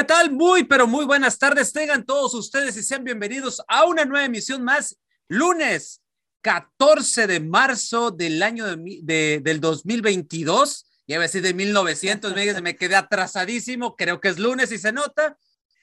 ¿Qué tal? Muy, pero muy buenas tardes. Tengan todos ustedes y sean bienvenidos a una nueva emisión más, lunes 14 de marzo del año de, del 2022. Ya a decir de 1900, me, me quedé atrasadísimo. Creo que es lunes y se nota.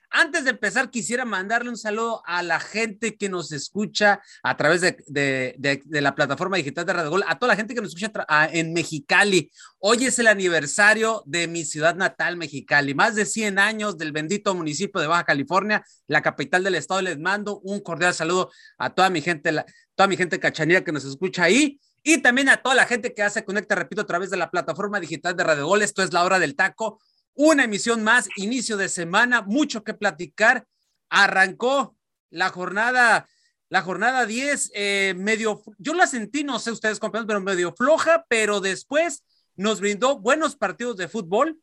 Antes de empezar, quisiera mandarle un saludo a la gente que nos escucha a través de, la plataforma digital de Radio Gol, a toda la gente que nos escucha en Mexicali. Hoy es el aniversario de mi ciudad natal, Mexicali. Más de 100 años del bendito municipio de Baja California, la capital del estado. Les mando un cordial saludo a toda mi gente, toda mi gente cachanilla que nos escucha ahí. Y también a toda la gente que hace conecta, repito, a través de la plataforma digital de Radio Gol. Esto es la hora del taco una emisión más, inicio de semana, mucho que platicar. Arrancó la jornada, la jornada 10, eh, medio, yo la sentí, no sé ustedes compañeros, pero medio floja, pero después nos brindó buenos partidos de fútbol,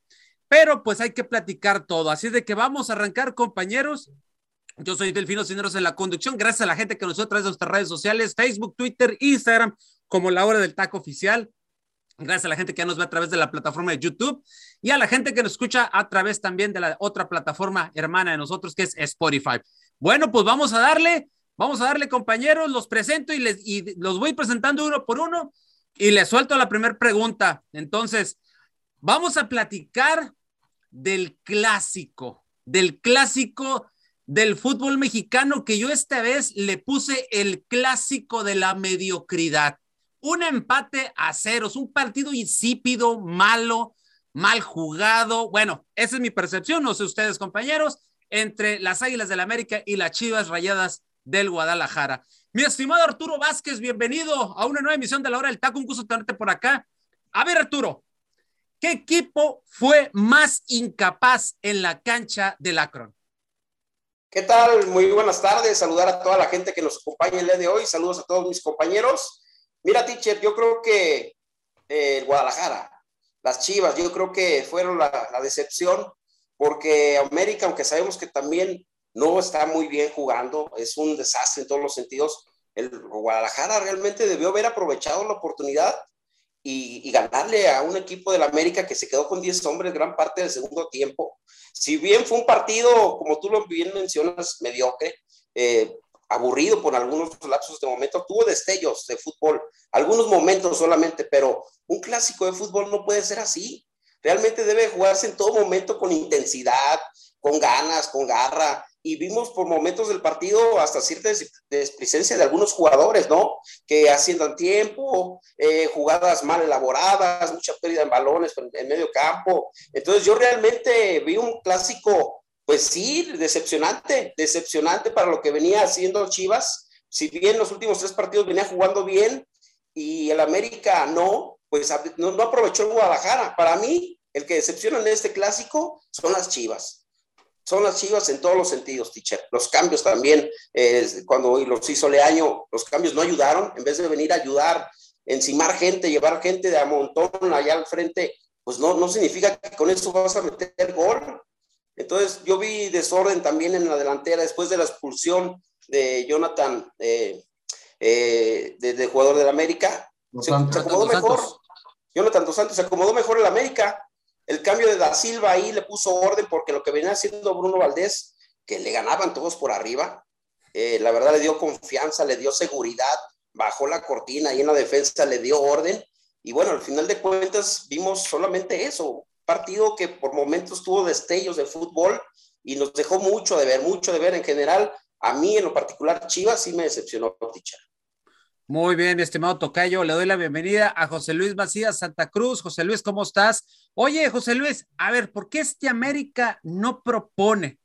pero pues hay que platicar todo. Así de que vamos a arrancar, compañeros. Yo soy Delfino Cineros en la conducción. Gracias a la gente que nos a través de nuestras redes sociales, Facebook, Twitter, Instagram, como la hora del taco oficial. Gracias a la gente que nos ve a través de la plataforma de YouTube y a la gente que nos escucha a través también de la otra plataforma hermana de nosotros que es Spotify. Bueno, pues vamos a darle, vamos a darle compañeros, los presento y, les, y los voy presentando uno por uno y les suelto la primera pregunta. Entonces, vamos a platicar del clásico, del clásico del fútbol mexicano que yo esta vez le puse el clásico de la mediocridad un empate a ceros, un partido insípido, malo, mal jugado. Bueno, esa es mi percepción, no sé ustedes, compañeros, entre las Águilas del América y las Chivas Rayadas del Guadalajara. Mi estimado Arturo Vázquez, bienvenido a una nueva emisión de la hora del taco. Un gusto tenerte por acá. A ver, Arturo, ¿qué equipo fue más incapaz en la cancha del Akron? ¿Qué tal? Muy buenas tardes. Saludar a toda la gente que nos acompaña el día de hoy. Saludos a todos mis compañeros. Mira, teacher, yo creo que eh, Guadalajara, las Chivas, yo creo que fueron la, decepción, porque América, aunque sabemos que también no está muy bien jugando, es un desastre en todos los sentidos, el Guadalajara realmente debió haber aprovechado la oportunidad y, ganarle a un equipo del América que se quedó con 10 hombres gran parte del segundo tiempo. Si bien fue un partido, como tú lo bien mencionas, mediocre, eh, aburrido por algunos lapsos de momento, tuvo destellos de fútbol, algunos momentos solamente, pero un clásico de fútbol no puede ser así. Realmente debe jugarse en todo momento con intensidad, con ganas, con garra. Y vimos por momentos del partido hasta cierta desplicencia de algunos jugadores, ¿no? Que haciendo tiempo, eh, jugadas mal elaboradas, mucha pérdida en balones en medio campo. Entonces yo realmente vi un clásico pues sí, decepcionante, decepcionante para lo que venía haciendo Chivas. Si bien los últimos tres partidos venía jugando bien y el América no, pues no, aprovechó el Guadalajara. Para mí, el que decepciona en este clásico son las Chivas. Son las Chivas en todos los sentidos, teacher. Los cambios también, eh, cuando los hizo Leaño, los cambios no ayudaron. En vez de venir a ayudar, encimar gente, llevar gente de a montón allá al frente, pues no, no significa que con eso vas a meter gol. Entonces yo vi desorden también en la delantera después de la expulsión de Jonathan, eh, eh, de, jugador del América. Se, acomodó mejor. Jonathan Dos Santos se acomodó mejor el América. El cambio de Da Silva ahí le puso orden porque lo que venía haciendo Bruno Valdés, que le ganaban todos por arriba, eh, la verdad le dio confianza, le dio seguridad, bajó la cortina y en la defensa le dio orden. Y bueno, al final de cuentas vimos solamente eso, partido que por momentos tuvo destellos de fútbol y nos dejó mucho de ver, mucho de ver en general. A mí en lo particular, Chivas sí me decepcionó, Ticha. Muy bien, mi estimado Tocayo, le doy la bienvenida a José Luis Macías Santa Cruz. José Luis, ¿cómo estás? Oye, José Luis, a ver, ¿por qué este América no propone?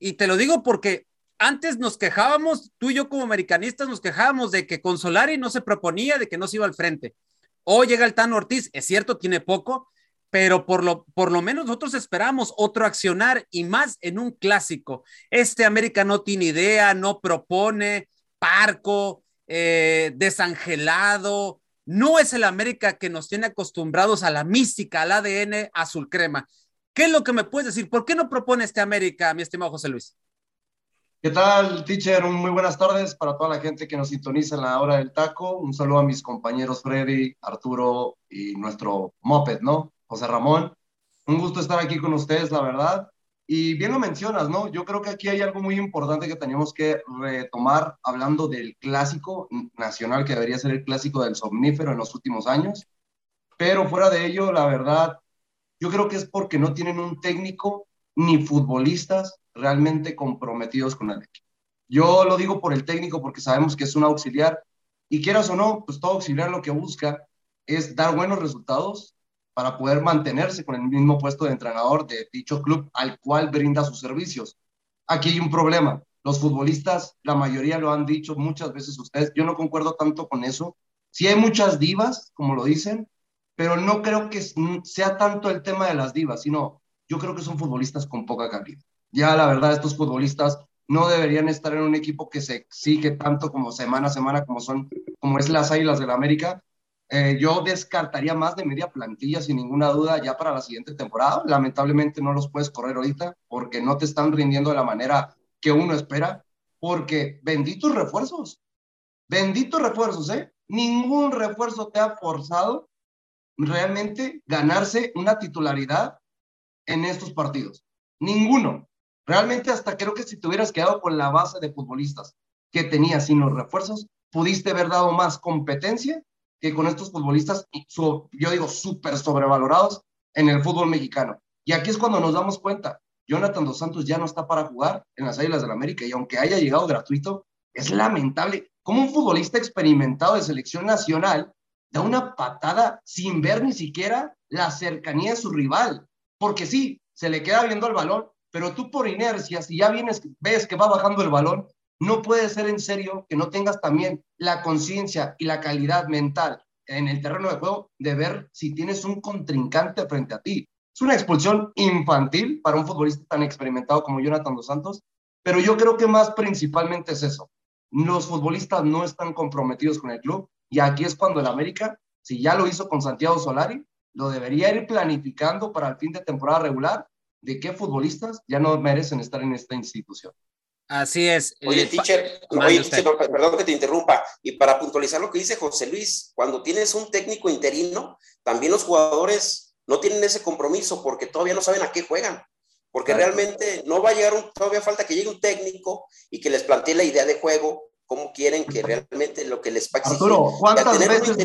Y te lo digo porque antes nos quejábamos, tú y yo como americanistas nos quejábamos de que con Solari no se proponía, de que no se iba al frente. Hoy llega el Tano Ortiz, es cierto, tiene poco, pero por lo, por lo menos nosotros esperamos otro accionar y más en un clásico. Este América no tiene idea, no propone, parco, eh, desangelado. No es el América que nos tiene acostumbrados a la mística, al ADN azul crema. ¿Qué es lo que me puedes decir? ¿Por qué no propone este América, mi estimado José Luis? ¿Qué tal, teacher? Muy buenas tardes para toda la gente que nos sintoniza en la hora del taco. Un saludo a mis compañeros Freddy, Arturo y nuestro Moped, ¿no? José Ramón. Un gusto estar aquí con ustedes, la verdad. Y bien lo mencionas, ¿no? Yo creo que aquí hay algo muy importante que tenemos que retomar hablando del clásico nacional, que debería ser el clásico del somnífero en los últimos años. Pero fuera de ello, la verdad, yo creo que es porque no tienen un técnico ni futbolistas realmente comprometidos con el equipo. Yo lo digo por el técnico porque sabemos que es un auxiliar y quieras o no, pues todo auxiliar lo que busca es dar buenos resultados para poder mantenerse con el mismo puesto de entrenador de dicho club al cual brinda sus servicios. Aquí hay un problema. Los futbolistas, la mayoría lo han dicho muchas veces ustedes, yo no concuerdo tanto con eso. Sí hay muchas divas, como lo dicen, pero no creo que sea tanto el tema de las divas, sino yo creo que son futbolistas con poca calidad. Ya la verdad, estos futbolistas no deberían estar en un equipo que se exige tanto como semana a semana, como son, como es las Águilas del la América, eh, yo descartaría más de media plantilla sin ninguna duda ya para la siguiente temporada. Lamentablemente no los puedes correr ahorita porque no te están rindiendo de la manera que uno espera. Porque benditos refuerzos, benditos refuerzos, ¿eh? Ningún refuerzo te ha forzado realmente ganarse una titularidad en estos partidos. Ninguno. Realmente hasta creo que si te hubieras quedado con la base de futbolistas que tenías sin los refuerzos, pudiste haber dado más competencia que con estos futbolistas, yo digo, súper sobrevalorados en el fútbol mexicano. Y aquí es cuando nos damos cuenta, Jonathan Dos Santos ya no está para jugar en las Águilas del la América y aunque haya llegado gratuito, es lamentable cómo un futbolista experimentado de selección nacional da una patada sin ver ni siquiera la cercanía de su rival. Porque sí, se le queda viendo el balón, pero tú por inercia, si ya vienes, ves que va bajando el balón, no puede ser en serio que no tengas también la conciencia y la calidad mental en el terreno de juego de ver si tienes un contrincante frente a ti. Es una expulsión infantil para un futbolista tan experimentado como Jonathan Dos Santos, pero yo creo que más principalmente es eso. Los futbolistas no están comprometidos con el club y aquí es cuando el América, si ya lo hizo con Santiago Solari, lo debería ir planificando para el fin de temporada regular de qué futbolistas ya no merecen estar en esta institución. Así es. Oye, eh, teacher, perdón que te interrumpa. Y para puntualizar lo que dice José Luis, cuando tienes un técnico interino, también los jugadores no tienen ese compromiso porque todavía no saben a qué juegan. Porque realmente no va a llegar, un, todavía falta que llegue un técnico y que les plantee la idea de juego, cómo quieren que realmente lo que les va a Arturo, ¿cuántas veces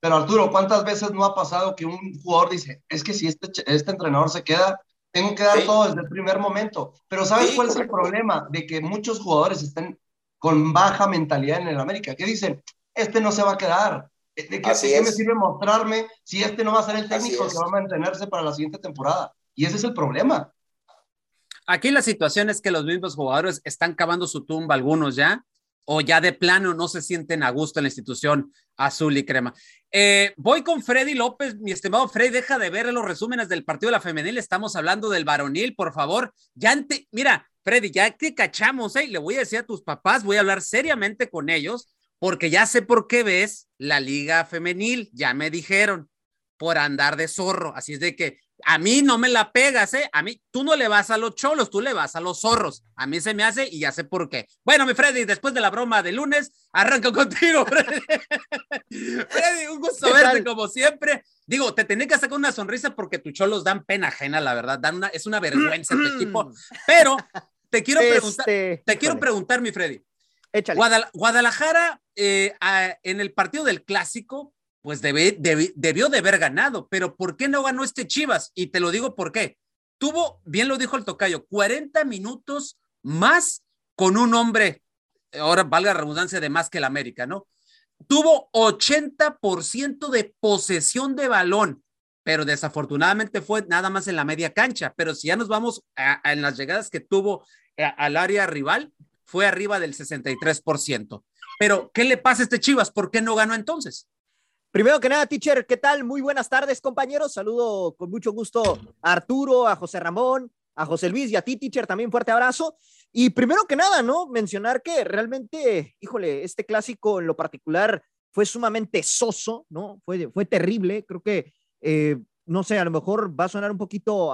pero Arturo, ¿cuántas veces no ha pasado que un jugador dice, es que si este, este entrenador se queda, tengo que dar todo desde el primer momento. Pero ¿sabes cuál es el problema? De que muchos jugadores están con baja mentalidad en el América, que dicen, este no se va a quedar. ¿De qué, qué me sirve mostrarme si este no va a ser el técnico que va a mantenerse para la siguiente temporada? Y ese es el problema. Aquí la situación es que los mismos jugadores están cavando su tumba, algunos ya, o ya de plano no se sienten a gusto en la institución azul y crema. Eh, voy con Freddy López, mi estimado Freddy, deja de ver los resúmenes del partido de la femenil, estamos hablando del varonil, por favor. Ya mira, Freddy, ya te cachamos, ¿eh? le voy a decir a tus papás, voy a hablar seriamente con ellos, porque ya sé por qué ves la liga femenil, ya me dijeron, por andar de zorro, así es de que a mí no me la pegas, ¿eh? A mí, tú no le vas a los cholos, tú le vas a los zorros. A mí se me hace y ya sé por qué. Bueno, mi Freddy, después de la broma de lunes, arranco contigo, Freddy. Freddy, un gusto verte como siempre. Digo, te tenía que sacar una sonrisa porque tus cholos dan pena ajena, la verdad. Dan una, es una vergüenza tu equipo. Pero te quiero preguntar, este, te quiero preguntar, mi Freddy. Échale. Guadalajara, eh, en el partido del clásico, pues debió de haber ganado, pero ¿por qué no ganó este Chivas? Y te lo digo por qué. Tuvo, bien lo dijo el tocayo, 40 minutos más con un hombre, ahora valga la redundancia de más que el América, ¿no? Tuvo 80% de posesión de balón, pero desafortunadamente fue nada más en la media cancha. Pero si ya nos vamos en las llegadas que tuvo eh, al área rival, fue arriba del 63%. Pero, ¿qué le pasa a este Chivas? ¿Por qué no ganó entonces? Primero que nada, teacher, ¿qué tal? Muy buenas tardes, compañeros. Saludo con mucho gusto a Arturo, a José Ramón, a José Luis y a ti, teacher, también fuerte abrazo. Y primero que nada, ¿no? Mencionar que realmente, híjole, este clásico en lo particular fue sumamente soso, ¿no? Fue, fue terrible. Creo que, eh, no sé, a lo mejor va a sonar un poquito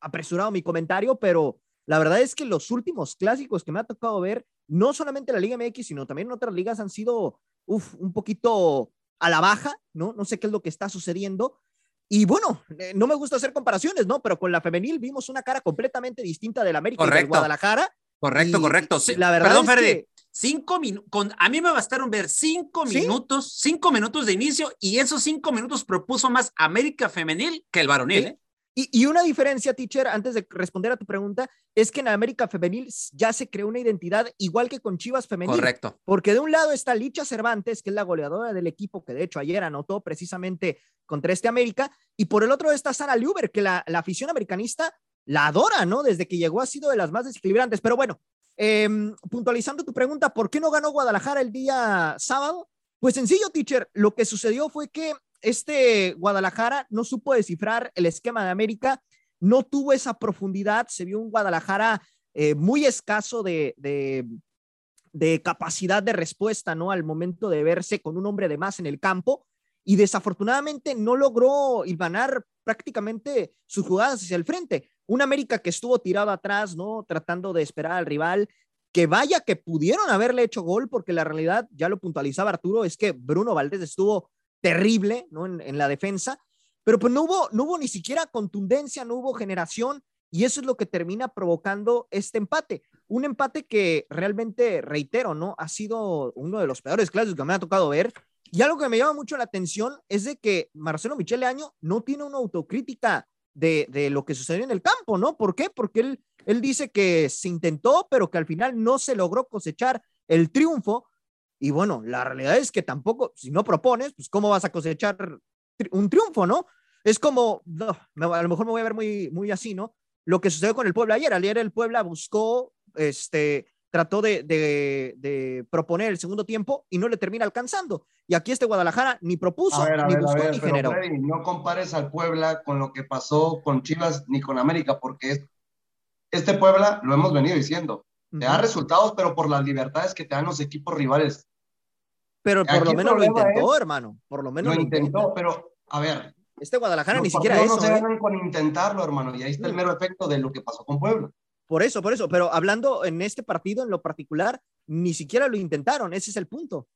apresurado mi comentario, pero la verdad es que los últimos clásicos que me ha tocado ver, no solamente en la Liga MX, sino también en otras ligas, han sido, uf, un poquito a la baja, ¿no? No sé qué es lo que está sucediendo. Y bueno, eh, no me gusta hacer comparaciones, ¿no? Pero con la femenil vimos una cara completamente distinta del América correcto. y del Guadalajara. Correcto, correcto. Sí, la verdad Perdón, Ferdi. que- Cinco minutos, a mí me bastaron ver cinco ¿Sí? minutos, cinco minutos de inicio y esos cinco minutos propuso más América Femenil que el varonil. Sí. ¿eh? Y, y una diferencia, teacher, antes de responder a tu pregunta, es que en América Femenil ya se creó una identidad igual que con Chivas Femenil. Correcto. Porque de un lado está Licha Cervantes, que es la goleadora del equipo, que de hecho ayer anotó precisamente contra este América, y por el otro está Sara Luber, que la, la afición americanista la adora, ¿no? Desde que llegó ha sido de las más desequilibrantes. Pero bueno, em, puntualizando tu pregunta, ¿por qué no ganó Guadalajara el día sábado? Pues sencillo, teacher, lo que sucedió fue que este Guadalajara no supo descifrar el esquema de América, no tuvo esa profundidad, se vio un Guadalajara eh, muy escaso de, de, capacidad de respuesta, ¿no? Al momento de verse con un hombre de más en el campo y desafortunadamente no logró ganar prácticamente sus jugadas hacia el frente. Un América que estuvo tirado atrás, ¿no? Tratando de esperar al rival, que vaya que pudieron haberle hecho gol, porque la realidad, ya lo puntualizaba Arturo, es que Bruno Valdés estuvo terrible, ¿no? En, en la defensa, pero pues no hubo, no hubo ni siquiera contundencia, no hubo generación, y eso es lo que termina provocando este empate. Un empate que realmente, reitero, ¿no? Ha sido uno de los peores clásicos que me ha tocado ver. Y algo que me llama mucho la atención es de que Marcelo Michele Año no tiene una autocrítica de, de, lo que sucedió en el campo, ¿no? ¿Por qué? Porque él, él dice que se intentó, pero que al final no se logró cosechar el triunfo. Y bueno, la realidad es que tampoco, si no propones, pues cómo vas a cosechar tri un triunfo, ¿no? Es como, no, a lo mejor me voy a ver muy, muy así, ¿no? Lo que sucedió con el Puebla ayer. Ayer el Puebla buscó, este, trató de, de, de, proponer el segundo tiempo y no le termina alcanzando. Y aquí este Guadalajara ni propuso, ver, ni ver, buscó, ver, ni generó. Freddy, no compares al Puebla con lo que pasó con Chivas ni con América, porque este Puebla, lo hemos venido diciendo, te da resultados, pero por las libertades que te dan los equipos rivales. Pero por lo menos lo intentó, es, hermano. Por lo menos lo, lo intentó, intentó, pero a ver. Este Guadalajara ni siquiera eso. No se ¿eh? ganan con intentarlo, hermano, y ahí está el mero efecto de lo que pasó con Puebla. Por eso, por eso, pero hablando en este partido en lo particular, ni siquiera lo intentaron, ese es el punto.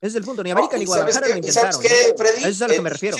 Ese es el punto, ni América no, ni Guadalajara qué, lo intentaron. ¿sabes qué, Freddy? Eso es a lo que me refiero.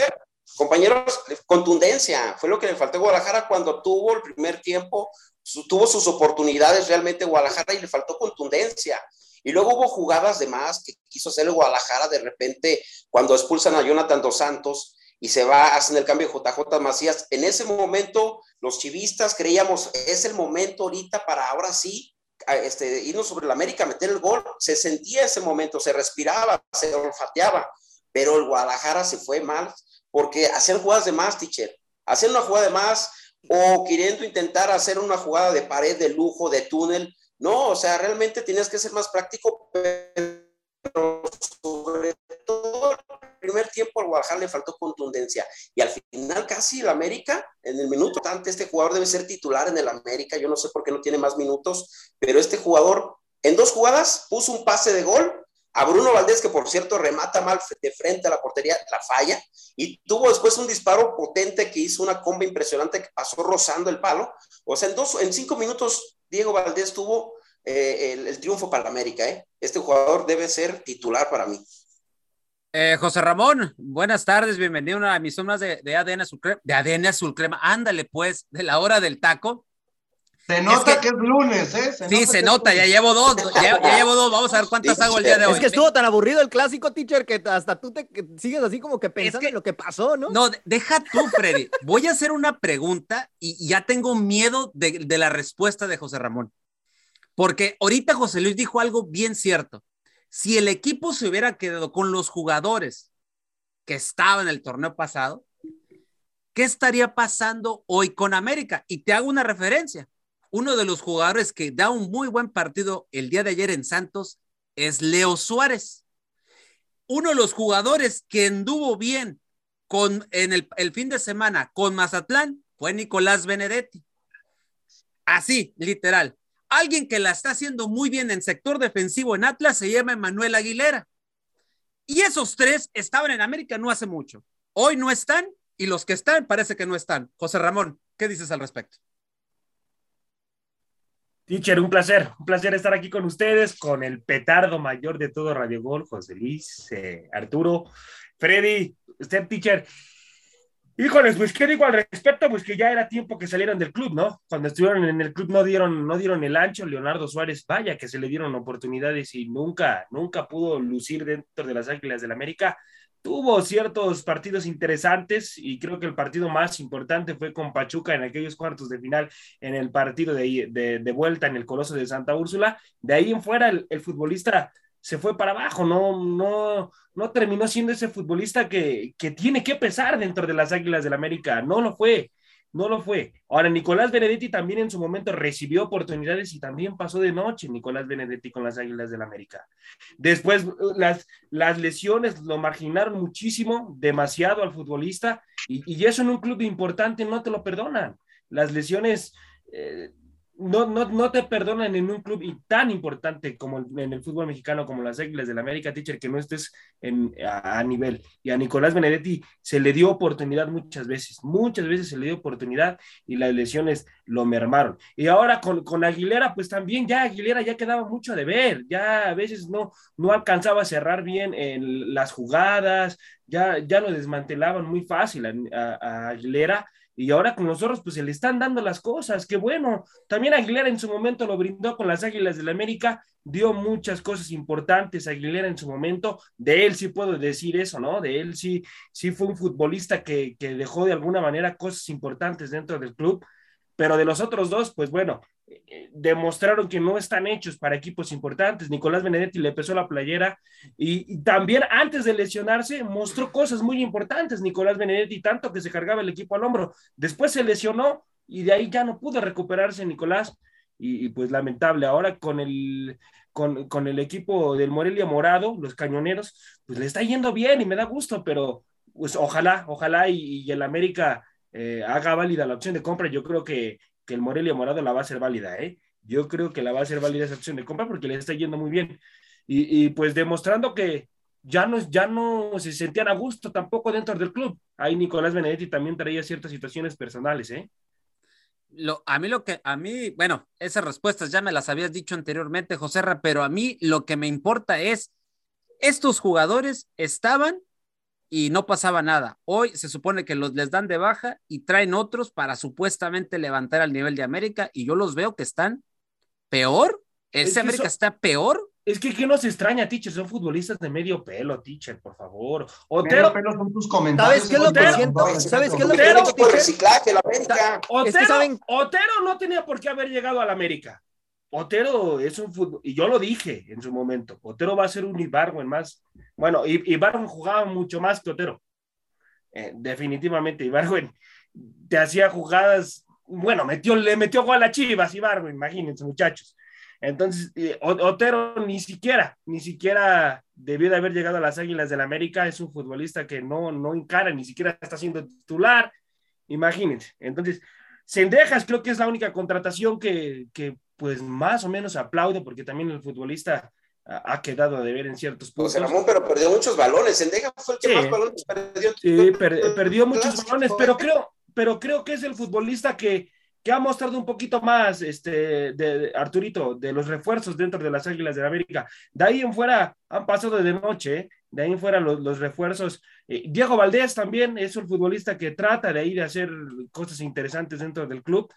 Compañeros, contundencia, fue lo que le faltó a Guadalajara cuando tuvo el primer tiempo, su, tuvo sus oportunidades realmente Guadalajara y le faltó contundencia. Y luego hubo jugadas de más que quiso hacer el Guadalajara de repente cuando expulsan a Jonathan Dos Santos y se va, hacen el cambio de JJ Macías. En ese momento, los chivistas creíamos, es el momento ahorita para ahora sí este, irnos sobre la América, meter el gol. Se sentía ese momento, se respiraba, se olfateaba, pero el Guadalajara se fue mal porque hacer jugadas de más, teacher, hacer una jugada de más o queriendo intentar hacer una jugada de pared, de lujo, de túnel. No, o sea, realmente tienes que ser más práctico, pero sobre todo el primer tiempo al Guadalajara le faltó contundencia y al final casi el América, en el minuto tanto, este jugador debe ser titular en el América, yo no sé por qué no tiene más minutos, pero este jugador en dos jugadas puso un pase de gol a Bruno Valdés, que por cierto remata mal de frente a la portería, la falla, y tuvo después un disparo potente que hizo una comba impresionante que pasó rozando el palo. O sea, en, dos, en cinco minutos Diego Valdés tuvo eh, el, triunfo para la América. ¿eh? Este jugador debe ser titular para mí. Eh, José Ramón, buenas tardes, bienvenido a emisión más de, de, ADN Azul de ADN. Ándale, pues, de la hora del taco. Se nota es que, que, es lunes, ¿eh? Se sí, nota se nota, ya llevo dos, ya, ya, llevo dos, vamos a ver cuántas sí, hago el día de hoy. Es que estuvo tan aburrido el clásico, teacher, que hasta tú te sigues así como que pensando es que, en lo que pasó, ¿no? No, deja tú, Freddy. Voy a hacer una pregunta y, y ya tengo miedo de, de la respuesta de José Ramón. Porque ahorita José Luis dijo algo bien cierto. Si el equipo se hubiera quedado con los jugadores que estaban en el torneo pasado, ¿qué estaría pasando hoy con América? Y te hago una referencia uno de los jugadores que da un muy buen partido el día de ayer en Santos es Leo Suárez. uno de los jugadores que anduvo bien con, en el, fin de semana con Mazatlán fue Nicolás Benedetti. Así, literal. Alguien que la está haciendo muy bien en sector defensivo en Atlas se llama Manuel Aguilera. Y esos tres estaban en América no hace mucho. Hoy no están y los que están parece que no están. José Ramón, ¿qué dices al respecto? Teacher, un placer, un placer estar aquí con ustedes, con el petardo mayor de todo Radio Gol, José Luis, eh, Arturo, Freddy, usted, teacher. Híjoles, pues qué digo al respecto, pues que ya era tiempo que salieran del club, ¿no? Cuando estuvieron en el club no dieron, no dieron el ancho, Leonardo Suárez, vaya que se le dieron oportunidades y nunca, nunca pudo lucir dentro de las Águilas del América. Tuvo ciertos partidos interesantes y creo que el partido más importante fue con Pachuca en aquellos cuartos de final, en el partido de, de, vuelta en el Coloso de Santa Úrsula. De ahí en fuera, el, el futbolista se fue para abajo, no, no, no terminó siendo ese futbolista que, que tiene que pesar dentro de las Águilas del América, no lo fue, no lo fue. Ahora, Nicolás Benedetti también en su momento recibió oportunidades y también pasó de noche Nicolás Benedetti con las Águilas del América. Después, las, las lesiones lo marginaron muchísimo, demasiado al futbolista, y, y eso en un club importante no te lo perdonan. Las lesiones eh, no, no, no te perdonan en un club tan importante como en el fútbol mexicano, como las Águilas del América, teacher, que no estés en, a, nivel. Y a Nicolás Benedetti se le dio oportunidad muchas veces, muchas veces se le dio oportunidad y las lesiones lo mermaron. Y ahora con, con Aguilera, pues también ya Aguilera ya quedaba mucho de ver, ya a veces no, no alcanzaba a cerrar bien en las jugadas, ya, ya lo desmantelaban muy fácil a Aguilera y ahora con los zorros, pues se le están dando las cosas. Qué bueno. También Aguilera en su momento lo brindó con las Águilas del la América, dio muchas cosas importantes. Aguilera en su momento, de él sí puedo decir eso, ¿no? De él sí, sí fue un futbolista que, que dejó de alguna manera cosas importantes dentro del club. Pero de los otros dos, pues bueno, demostraron que no están hechos para equipos importantes. Nicolás Benedetti le pesó la playera y, también antes de lesionarse mostró cosas muy importantes. Nicolás Benedetti, tanto que se cargaba el equipo al hombro. Después se lesionó y de ahí ya no pudo recuperarse Nicolás. Y, pues lamentable, ahora con el, con, con, el equipo del Morelia Morado, los cañoneros, pues le está yendo bien y me da gusto, pero pues ojalá, ojalá y, el América eh, haga válida la opción de compra. Yo creo que que el Morelia Morado la va a ser válida, ¿eh? Yo creo que la va a ser válida esa opción de compra porque le está yendo muy bien. Y, pues demostrando que ya no, ya no se sentían a gusto tampoco dentro del club. Ahí Nicolás Benedetti también traía ciertas situaciones personales, ¿eh? Lo, a mí lo que, a mí, bueno, esas respuestas ya me las habías dicho anteriormente, José Ra, pero a mí lo que me importa es, estos jugadores estaban y no pasaba nada. Hoy se supone que los les dan de baja y traen otros para supuestamente levantar al nivel de América y yo los veo que están peor. Ese América está peor. Es que ¿qué nos extraña, teacher? Son futbolistas de medio pelo, teacher, por favor. Otero. Pelo son tus comentarios. ¿Sabes qué es lo que siento? ¿Sabes qué es lo que siento? Por reciclaje, la América. Otero, Otero no tenía por qué haber llegado a la América. Otero es un fútbol, y yo lo dije en su momento, Otero va a ser un Ibargo en más. Bueno, Ibargo jugaba mucho más que Otero. Eh, definitivamente, Ibargo te hacía jugadas, bueno, metió, le metió gol a Chivas, Ibargo, imagínense, muchachos. Entonces, eh, Otero ni siquiera, ni siquiera debió de haber llegado a las Águilas del la América, es un futbolista que no, no encara, ni siquiera está siendo titular, imagínense. Entonces, Sendejas creo que es la única contratación que, que pues más o menos aplaudo porque también el futbolista ha quedado de ver en ciertos puntos. José Ramón, pero perdió muchos balones. Sendejas fue el que más balones perdió. Sí, perdió muchos balones, pero creo, pero creo que es el futbolista que, que ha mostrado un poquito más, este, de, Arturito, de los refuerzos dentro de las Águilas de América. De ahí en fuera han pasado de noche, ¿eh? De ahí en fuera los, los refuerzos. Eh, Diego Valdés también es un futbolista que trata de ir a hacer cosas interesantes dentro del club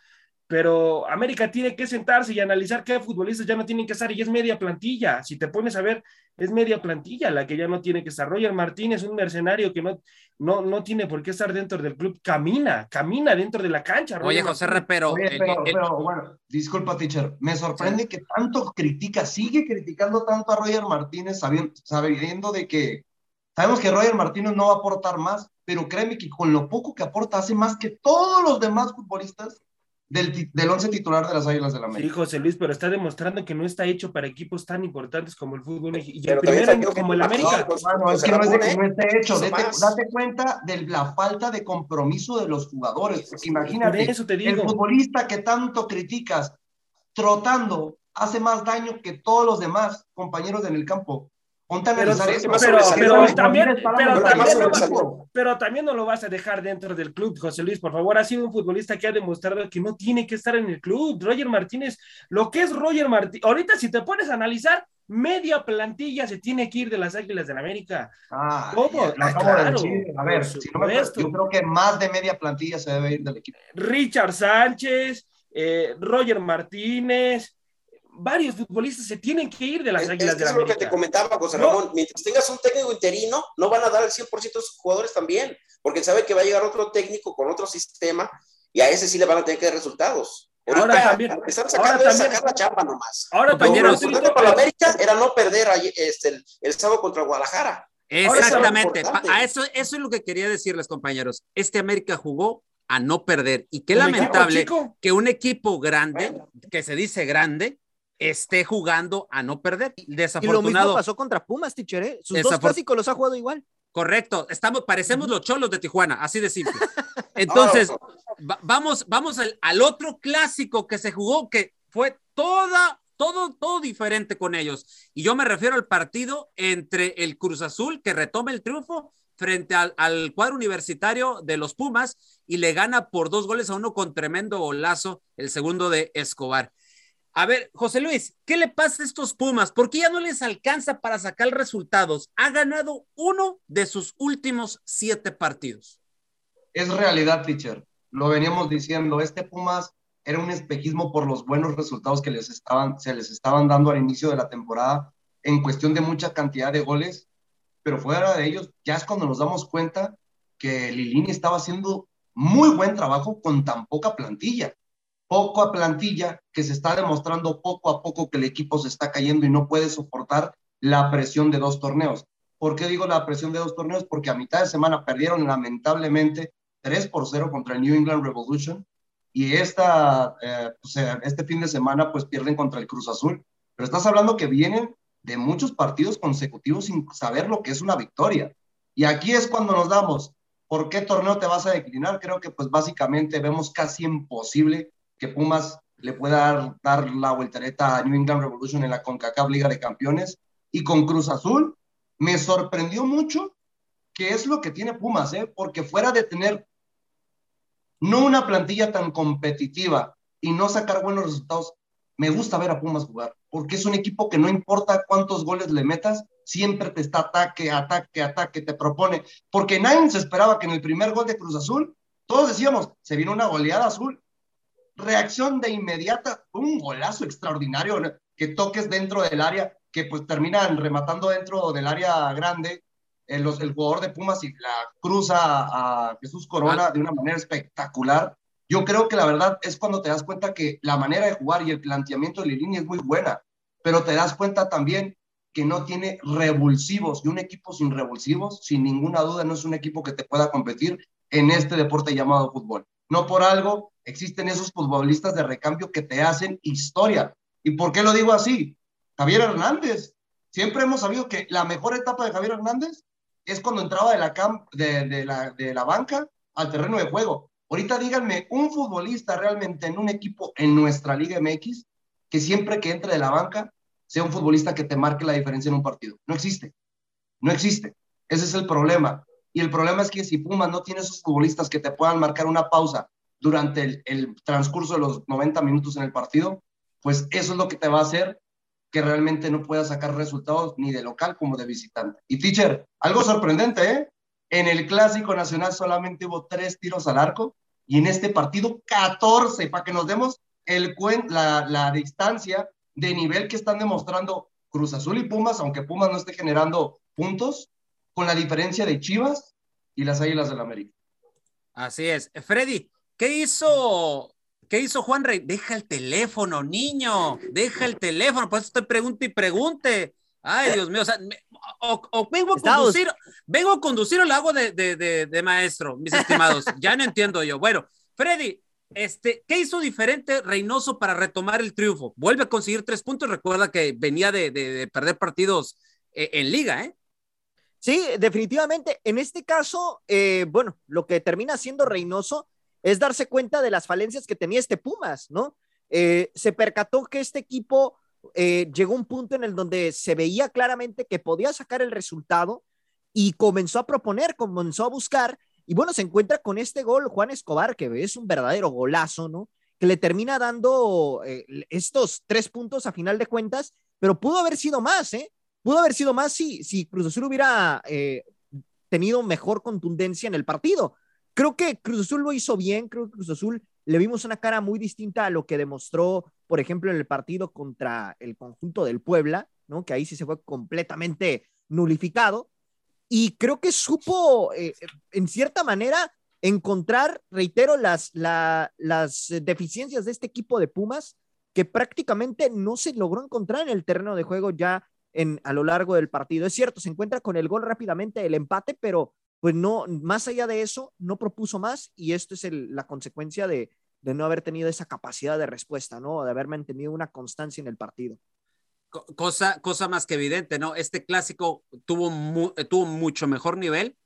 pero América tiene que sentarse y analizar qué futbolistas ya no tienen que estar y es media plantilla. Si te pones a ver, es media plantilla la que ya no tiene que estar. Roger Martínez, un mercenario que no, no, no tiene por qué estar dentro del club, camina, camina dentro de la cancha. Oye, José pero, pero, bueno, disculpa, teacher, me sorprende que tanto critica, sigue criticando tanto a Roger Martínez, sabiendo, sabiendo de que sabemos que Roger Martínez no va a aportar más, pero créeme que con lo poco que aporta hace más que todos los demás futbolistas del, del once titular de las Águilas del la América. Sí, José Luis, pero está demostrando que no está hecho para equipos tan importantes como el fútbol mexicano. Y el primero como el América. pues, Bueno, pues, es que no es de que no esté hecho. Date, cuenta de la falta de compromiso de los jugadores. Imagínate, Por eso te el digo. futbolista que tanto criticas, trotando, hace más daño que todos los demás compañeros en el campo. Ponte a Pero, analizar eso. también, pero, no, sobresalió. pero también no lo vas a dejar dentro del club, José Luis, por favor. Ha sido un futbolista que ha demostrado que no tiene que estar en el club. Roger Martínez, lo que es Roger Martínez, ahorita si te pones a analizar, media plantilla se tiene que ir de las Águilas del América. Ah, ¿Cómo? Ah, de claro. A ver, por si no me- yo creo que más de media plantilla se debe ir del equipo. Richard Sánchez, eh, Roger Martínez, varios futbolistas se tienen que ir de las Es, Águilas es de la es lo que América. te comentaba, José No. Ramón. Mientras tengas un técnico interino, no van a dar el 100% de sus jugadores también, porque sabe que va a llegar otro técnico con otro sistema y a ese sí le van a tener que dar resultados. Ahora Ahorita también- están ahora sacando es también- sacar la chamba nomás. Ahora Lo también, Compañeros, Arturito, importante para la América era no perder este, el, el sábado contra Guadalajara. Exactamente. Ahora es lo Pa- A eso, eso es lo que quería decirles, compañeros. Este América jugó a no perder. Y qué lamentable que un equipo grande, Bueno. que se dice grande, esté jugando a no perder. Y lo mismo Desafortunado. pasó contra Pumas, teacher, ¿eh? Sus dos clásicos los ha jugado igual. Correcto. Estamos, parecemos los cholos de Tijuana, así de simple. Entonces, No, va- vamos, vamos al, al otro clásico que se jugó, que fue toda, todo, todo diferente con ellos. Y yo me refiero al partido entre el Cruz Azul, que retoma el triunfo frente al, al cuadro universitario de los Pumas y le gana por dos goles a uno con tremendo golazo, el segundo de Escobar. A ver, José Luis, ¿qué le pasa a estos Pumas? ¿Por qué ya no les alcanza para sacar resultados? Ha ganado uno de sus últimos siete partidos. Es realidad, teacher. Lo veníamos diciendo, este Pumas era un espejismo por los buenos resultados que les estaban, se les estaban dando al inicio de la temporada en cuestión de mucha cantidad de goles, pero fuera de ellos, ya es cuando nos damos cuenta que Lilini estaba haciendo muy buen trabajo con tan poca plantilla. Poca plantilla que se está demostrando poco a poco que el equipo se está cayendo y no puede soportar la presión de dos torneos. ¿Por qué digo la presión de dos torneos? Porque a mitad de semana perdieron lamentablemente 3 por 0 contra el New England Revolution y esta, eh, pues, eh, este fin de semana pues pierden contra el Cruz Azul. Pero estás hablando que vienen de muchos partidos consecutivos sin saber lo que es una victoria. Y aquí es cuando nos damos, ¿por qué torneo te vas a declinar? Creo que pues básicamente vemos casi imposible que Pumas le pueda dar, la voltereta a New England Revolution en la CONCACAF Liga de Campeones. Y con Cruz Azul me sorprendió mucho que es lo que tiene Pumas, ¿eh? porque fuera de tener no una plantilla tan competitiva y no sacar buenos resultados, me gusta ver a Pumas jugar, porque es un equipo que no importa cuántos goles le metas, siempre te está ataque, ataque, ataque, te propone, porque nadie se esperaba que en el primer gol de Cruz Azul, todos decíamos, se vino una goleada azul, reacción de inmediata, un golazo extraordinario, que toques dentro del área, que pues terminan rematando dentro del área grande, el, los, el jugador de Pumas y la cruza a Jesús Corona de una manera espectacular. Yo creo que la verdad es cuando te das cuenta que la manera de jugar y el planteamiento de Lilini es muy buena, pero te das cuenta también que no tiene revulsivos y un equipo sin revulsivos, sin ninguna duda, no es un equipo que te pueda competir en este deporte llamado fútbol. No por algo existen esos futbolistas de recambio que te hacen historia. ¿Y por qué lo digo así? Javier Hernández. Siempre hemos sabido que la mejor etapa de Javier Hernández es cuando entraba de la, banca al terreno de juego. Ahorita díganme, un futbolista realmente en un equipo en nuestra Liga MX que siempre que entre de la banca sea un futbolista que te marque la diferencia en un partido. No existe. No existe. Ese es el problema. Y el problema es que si Pumas no tiene esos futbolistas que te puedan marcar una pausa durante el, transcurso de los 90 minutos en el partido, pues eso es lo que te va a hacer que realmente no pueda sacar resultados ni de local como de visitante. Y teacher, algo sorprendente, ¿eh? En el Clásico Nacional solamente hubo tres tiros al arco y en este partido 14, para que nos demos el la, la distancia de nivel que están demostrando Cruz Azul y Pumas, aunque Pumas no esté generando puntos, con la diferencia de Chivas y las Águilas del la América. Así es. Freddy, ¿qué hizo ¿Qué hizo Juan Rey? Deja el teléfono, niño, deja el teléfono, por eso te pregunto y pregunte. Ay, Dios mío, o, sea, me, o, o vengo, a conducir, vengo a conducir o lo hago de, de, de, de, maestro, mis estimados. ya no entiendo yo. Bueno, Freddy, Este, ¿Qué hizo diferente Reynoso para retomar el triunfo? Vuelve a conseguir tres puntos. Recuerda que venía de, perder partidos eh, en liga, ¿eh? Sí, definitivamente. En este caso, eh, bueno, lo que termina siendo Reynoso es darse cuenta de las falencias que tenía este Pumas, ¿no? Eh, se percató que este equipo llegó a un punto en el donde se veía claramente que podía sacar el resultado y comenzó a proponer, comenzó a buscar y bueno, se encuentra con este gol Juan Escobar, que es un verdadero golazo, ¿no? Que le termina dando eh, estos tres puntos a final de cuentas, pero pudo haber sido más, ¿eh? Pudo haber sido más si, si Cruz Azul hubiera eh, tenido mejor contundencia en el partido. Creo que Cruz Azul lo hizo bien, creo que Cruz Azul le vimos una cara muy distinta a lo que demostró, por ejemplo, en el partido contra el conjunto del Puebla, ¿no? Que ahí sí se fue completamente nulificado y creo que supo, eh, en cierta manera, encontrar, reitero, las, las deficiencias de este equipo de Pumas que prácticamente no se logró encontrar en el terreno de juego ya en, a lo largo del partido. Es cierto, se encuentra con el gol rápidamente, el empate, pero pues no, más allá de eso, no propuso más y esto es la consecuencia de, de no haber tenido esa capacidad de respuesta, ¿no? De haber mantenido una constancia en el partido cosa, cosa más que evidente, ¿no? Este clásico tuvo, eh, tuvo mucho mejor nivel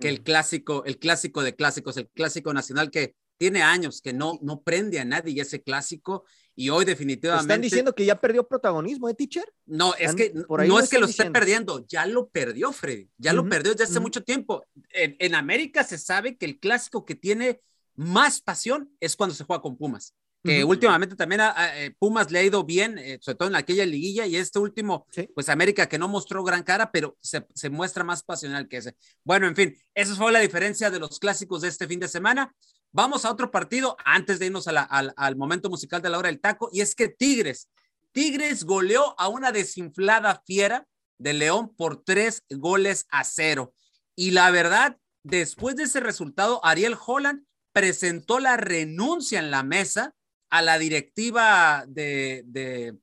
que el clásico, el clásico de clásicos, el clásico nacional que tiene años que no, no prende a nadie ese clásico y hoy definitivamente. ¿Están diciendo que ya perdió protagonismo, ¿eh, teacher? No, es que no es que lo esté perdiendo, ya lo perdió, Freddy, ya lo perdió desde hace mucho tiempo. En, en, América se sabe que el clásico que tiene más pasión es cuando se juega con Pumas que últimamente también a, eh, Pumas le ha ido bien, eh, sobre todo en aquella liguilla, y este último, pues América que no mostró gran cara, pero se, se, muestra más pasional que ese. Bueno, en fin, esa fue la diferencia de los clásicos de este fin de semana. Vamos a otro partido antes de irnos al, momento musical de la hora del taco, y es que Tigres, Tigres goleó a una desinflada fiera de León por tres goles a cero. Y la verdad, después de ese resultado, Ariel Holland presentó la renuncia en la mesa a la directiva de,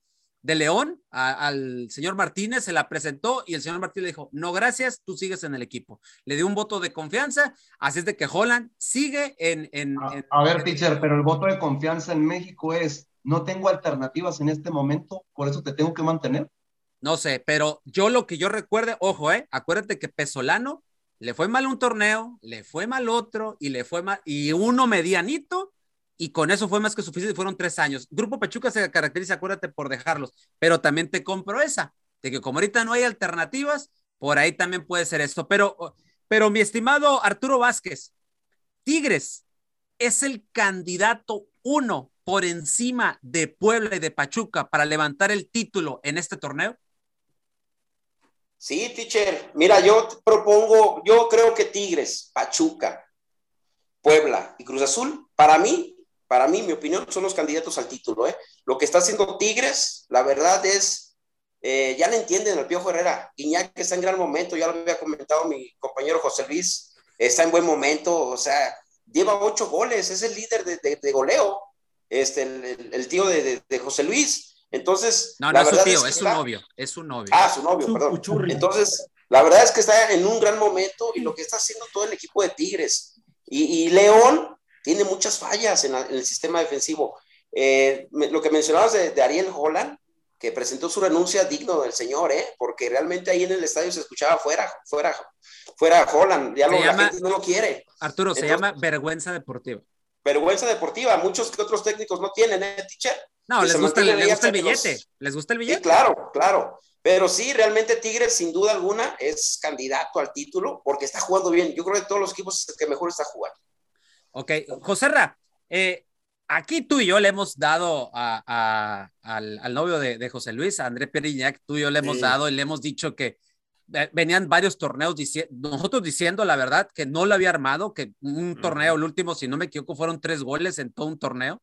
León, al señor Martínez, se la presentó y el señor Martínez le dijo, no, gracias, tú sigues en el equipo. Le dio un voto de confianza, así es de que Holland sigue en... en, a, ver, teacher, pero el voto de confianza en México es, no tengo alternativas en este momento, por eso te tengo que mantener. No sé, pero yo lo que yo recuerde, ojo, eh, acuérdate que Pesolano le fue mal un torneo, le fue mal otro y le fue mal, y uno medianito y con eso fue más que suficiente, fueron tres años. Grupo Pachuca se caracteriza, acuérdate, por dejarlos, pero también te compro esa, de que como ahorita no hay alternativas, por ahí también puede ser esto. Pero, pero mi estimado Arturo Vázquez, Tigres es el candidato uno por encima de Puebla y de Pachuca para levantar el título en este torneo. Sí, teacher. Mira, yo propongo, yo creo que Tigres, Pachuca, Puebla y Cruz Azul, para mí para mí, mi opinión, son los candidatos al título. ¿eh? Lo que está haciendo Tigres, la verdad es, eh, ya le entienden al Piojo Herrera. Iñaki está en gran momento, ya lo había comentado mi compañero José Luis, está en buen momento, o sea, lleva ocho goles, es el líder de, goleo, este, el, tío de, José Luis. Entonces, no, no es su tío, es, su novio, es su novio. Ah, su novio, perdón. Entonces, la verdad es que está en un gran momento y lo que está haciendo todo el equipo de Tigres. Y, y León, tiene muchas fallas en, el sistema defensivo. Eh, lo que mencionabas de, Ariel Holland, que presentó su renuncia digno del señor, ¿eh? porque realmente ahí en el estadio se escuchaba fuera, fuera, fuera Holland, ya lo, la gente no lo quiere. Arturo, se llama vergüenza deportiva. Vergüenza deportiva, muchos que otros técnicos no tienen, ¿eh, teacher? No, les gusta, el, gusta el billete, les gusta el billete. Sí, claro, claro. Pero sí, realmente Tigres, sin duda alguna, es candidato al título porque está jugando bien. Yo creo que de todos los equipos es el que mejor está jugando. Ok, José Ra, eh, aquí tú y yo le hemos dado al, novio de, José Luis, a André Periñac, tú y yo le hemos dado y le hemos dicho que eh, venían varios torneos, nosotros diciendo la verdad que no lo había armado, que un torneo, el último, si no me equivoco, fueron tres goles en todo un torneo.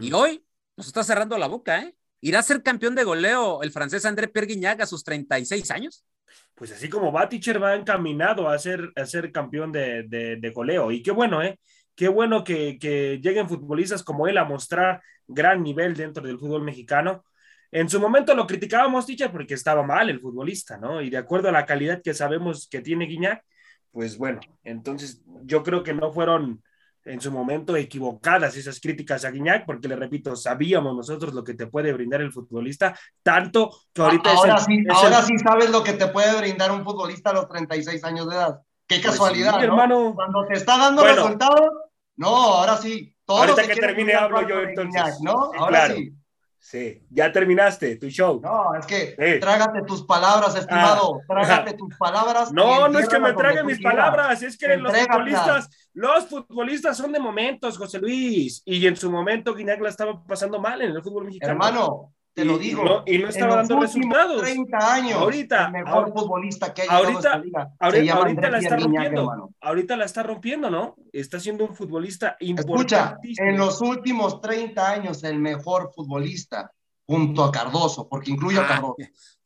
Y hoy nos está cerrando la boca, ¿eh? ¿Irá a ser campeón de goleo el francés André Pierre a sus 36 años? Pues así como va, va encaminado a ser, a ser campeón de, de, de goleo. Y qué bueno, ¿eh? Qué bueno que, lleguen futbolistas como él a mostrar gran nivel dentro del fútbol mexicano. En su momento lo criticábamos, Ticha, porque estaba mal el futbolista, ¿no? Y de acuerdo a la calidad que sabemos que tiene Guiñac, pues bueno, entonces yo creo que no fueron en su momento equivocadas esas críticas a Guiñac, porque le repito, sabíamos nosotros lo que te puede brindar el futbolista, tanto que ahorita ahora sí, ahora sí sabes lo que te puede brindar un futbolista a los 36 años de edad. Qué pues casualidad, hermano. Cuando te está dando resultados, no, ahora sí. ahorita que termine hablo yo entonces. ¿no? Ahora sí. Sí, ya terminaste tu show. No, es que trágate tus palabras, estimado. Ah. Trágate tus palabras. No, no es que me trague mis palabras, es que los futbolistas, los futbolistas son de momentos, José Luis. Y en su momento Guiñac la estaba pasando mal en el fútbol mexicano. Hermano, te lo digo. Y no, estaba dando resultados. 30 años. Ahorita. El mejor futbolista que hay ahorita, liga. Ahorita, ahorita la está rompiendo. ahorita la está rompiendo, ¿no? Está siendo un futbolista importante. Escucha, en los últimos 30 años, el mejor futbolista junto a Cardoso, porque incluye a ah, Cardoso.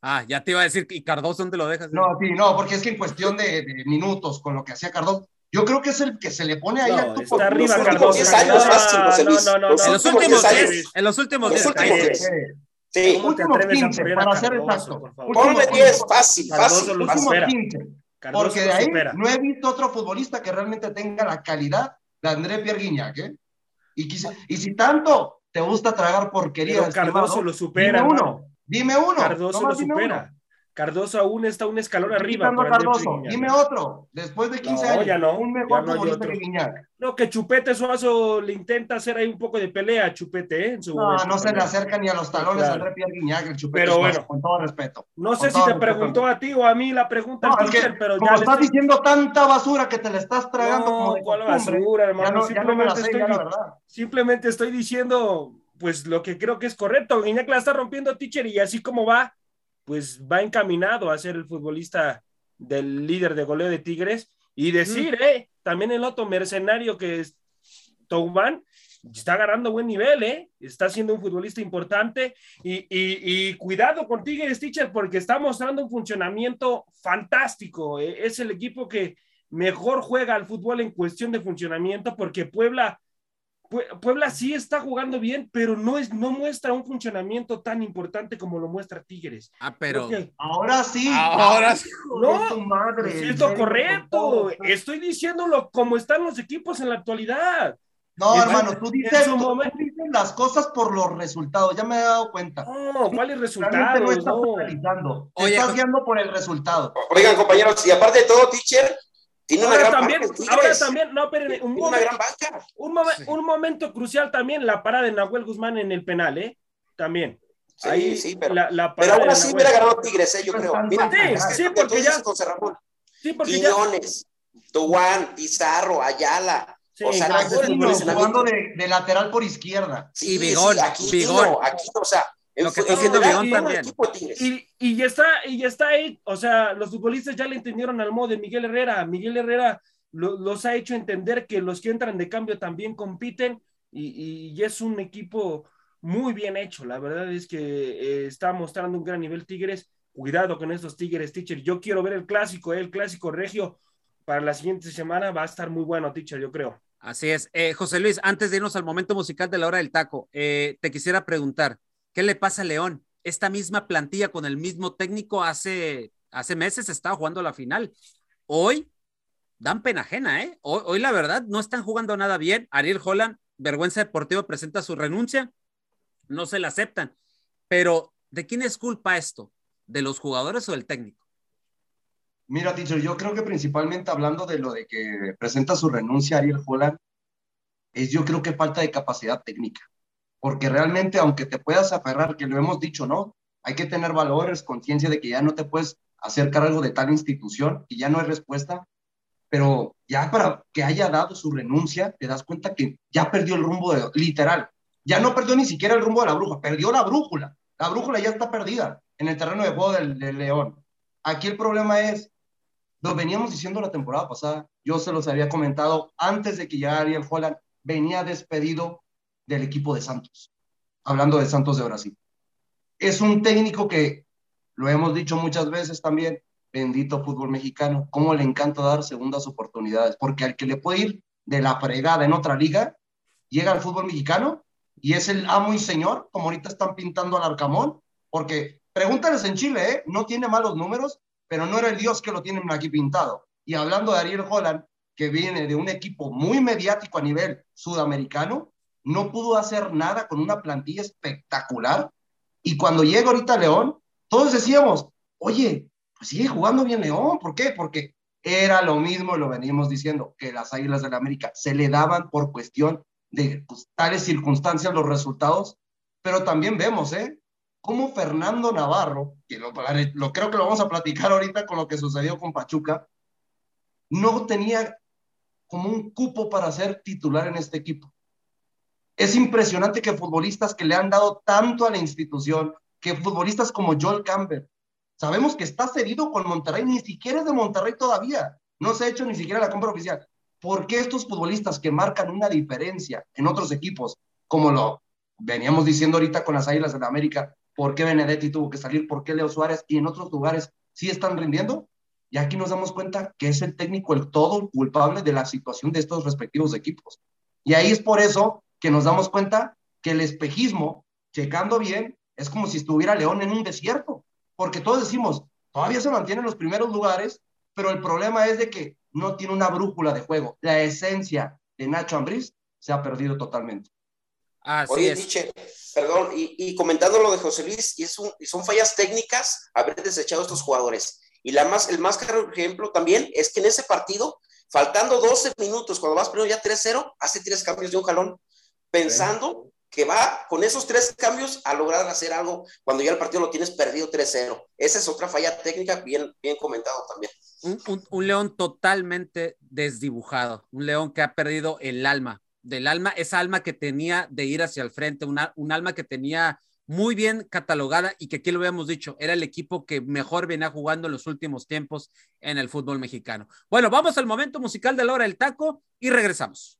Ah, ya te iba a decir, ¿y Cardoso dónde lo dejas? No, sí, no, porque es que en cuestión de, minutos con lo que hacía Cardoso, yo creo que es el que se le pone ahí no, Está arriba Cardoso. No, no, no, En los últimos 10, en los últimos 10. Sí. Últimos 15, para ser exacto. Ponle 10, fácil, fácil. Últimos 15. Porque de ahí no he visto otro futbolista que realmente tenga la calidad de André Pierre Guignac, ¿eh? Y, y si tanto te gusta tragar porquería. Cardoso lo supera. Dime uno. Dime uno. Cardoso lo supera. Cardoso aún está un escalón arriba. Cardoso. Dime otro. Después de 15 años. Ya no, un mejor futbolista que Guiñac. No, que Chupete Suazo le intenta hacer ahí un poco de pelea Chupete, ¿eh? En su no, no se le acerca ni a los talones a André Pierre Guiñac, el Chupete pero bueno, con todo respeto. No sé si te preguntó a ti o a mí la pregunta, no, pero como estás diciendo tanta basura que te la estás tragando no, como de ¿cuál basura, hermano? simplemente, estoy, simplemente estoy diciendo pues lo que creo que es correcto. Guiñac la está rompiendo, teacher, y así como va, pues va encaminado a ser el futbolista del líder de goleo de Tigres. Y decir, eh, también el otro mercenario que es Touban, está agarrando buen nivel, ¿eh? Está siendo un futbolista importante y, y, cuidado con Tigres, teacher, porque está mostrando un funcionamiento fantástico. Eh, es el equipo que mejor juega al fútbol en cuestión de funcionamiento porque Puebla Puebla sí está jugando bien, pero no, es, no muestra un funcionamiento tan importante como lo muestra Tigres. Ah, pero. Ahora sí. Ahora sí. No, madre, es lo correcto. Estoy diciéndolo como están los equipos en la actualidad. No, hermano, tú dices, las cosas por los resultados, ya me he dado cuenta. No, ¿cuáles resultados? No estás no. Te estás guiando por el resultado. Oigan, compañeros, y aparte de todo, teacher, tiene una gran también, ahora también, no, pero un, momento, una gran banca. Un, momento crucial también, la parada de Nahuel Guzmán en el penal, ¿eh? También. Sí, Ahí, sí, pero, la, la pero aún así hubiera ganado Tigres, ¿eh? yo creo. Mira, sí, sí, porque ya. José Ramón. Sí, porque Quiñones, ya... Tuguán, Pizarro, Ayala. Sí, o sea, jugando de, de, lateral por izquierda. Sí, y Bigón, sí, aquí, Bigón. Aquí, o sea, lo que está haciendo también. Y, y, ya está, y ya está ahí, o sea, los futbolistas ya le entendieron al modo de Miguel Herrera. Miguel Herrera los ha hecho entender que los que entran de cambio también compiten y, y es un equipo muy bien hecho. La verdad es que eh, está mostrando un gran nivel Tigres. Cuidado con estos Tigres, teacher. Yo quiero ver el clásico, eh, el clásico regio para la siguiente semana. Va a estar muy bueno, teacher, yo creo. Así es. Eh, José Luis, antes de irnos al momento musical de la hora del taco, te quisiera preguntar, ¿Qué le pasa a León? Esta misma plantilla con el mismo técnico hace, hace meses estaba jugando la final. Hoy dan pena ajena, ¿eh? Hoy, la verdad no están jugando nada bien. Ariel Holland, vergüenza deportiva, presenta su renuncia. No se la aceptan. Pero, ¿de quién es culpa esto? ¿De los jugadores o del técnico? Mira, teacher, yo creo que principalmente hablando de lo de que presenta su renuncia Ariel Holland, es yo creo que falta de capacidad técnica porque realmente, aunque te puedas aferrar, que lo hemos dicho, ¿no? Hay que tener valores, conciencia de que ya no te puedes hacer cargo de tal institución, y ya no hay respuesta, pero ya para que haya dado su renuncia, te das cuenta que ya perdió el rumbo de, literal, ya no perdió ni siquiera el rumbo de la bruja, perdió la brújula, la brújula ya está perdida en el terreno de juego del, León. Aquí el problema es, lo veníamos diciendo la temporada pasada, yo se los había comentado antes de que llegara Ariel Holland, venía despedido del equipo de Santos, hablando de Santos de Brasil. Es un técnico que, lo hemos dicho muchas veces también, bendito fútbol mexicano, cómo le encanta dar segundas oportunidades, porque al que le puede ir de la fregada en otra liga, llega al fútbol mexicano y es el amo y señor, como ahorita están pintando al Arcamón, porque pregúntales en Chile, ¿eh? no tiene malos números, pero no era el Dios que lo tienen aquí pintado. Y hablando de Ariel Holland, que viene de un equipo muy mediático a nivel sudamericano, no pudo hacer nada con una plantilla espectacular. Y cuando llega ahorita León, todos decíamos, oye, pues sigue jugando bien León. ¿Por qué? Porque era lo mismo, lo venimos diciendo, que las Águilas de la América se le daban por cuestión de pues, tales circunstancias los resultados, pero también vemos, ¿eh? Cómo Fernando Navarro, que lo, lo creo que lo vamos a platicar ahorita con lo que sucedió con Pachuca, no tenía como un cupo para ser titular en este equipo. Es impresionante que futbolistas que le han dado tanto a la institución, que futbolistas como Joel Campbell, sabemos que está cedido con Monterrey, ni siquiera es de Monterrey todavía, no se ha hecho ni siquiera la compra oficial. ¿Por qué estos futbolistas que marcan una diferencia en otros equipos, como lo veníamos diciendo ahorita con las Águilas de la América, por qué Benedetti tuvo que salir, por qué Leo Suárez y en otros lugares sí están rindiendo? Y aquí nos damos cuenta que es el técnico el todo culpable de la situación de estos respectivos equipos. Y ahí es por eso que nos damos cuenta que el espejismo, checando bien, es como si estuviera León en un desierto, porque todos decimos, todavía se mantiene en los primeros lugares, pero el problema es de que no tiene una brújula de juego. La esencia de Nacho Ambriz se ha perdido totalmente. Así Oye, Diche, perdón, y, comentando lo de José Luis, y, es un, y son fallas técnicas haber desechado a estos jugadores. Y la más, el más claro ejemplo también es que en ese partido, faltando 12 minutos, cuando vas primero ya 3-0, hace tres cambios de un jalón, pensando que va con esos tres cambios a lograr hacer algo cuando ya el partido lo tienes perdido 3-0. Esa es otra falla técnica bien, bien comentado también. Un, un, león totalmente desdibujado, un león que ha perdido el alma, del alma, esa alma que tenía de ir hacia el frente, una, un alma que tenía muy bien catalogada y que aquí lo habíamos dicho, era el equipo que mejor venía jugando en los últimos tiempos en el fútbol mexicano. Bueno, vamos al momento musical de la hora del taco y regresamos.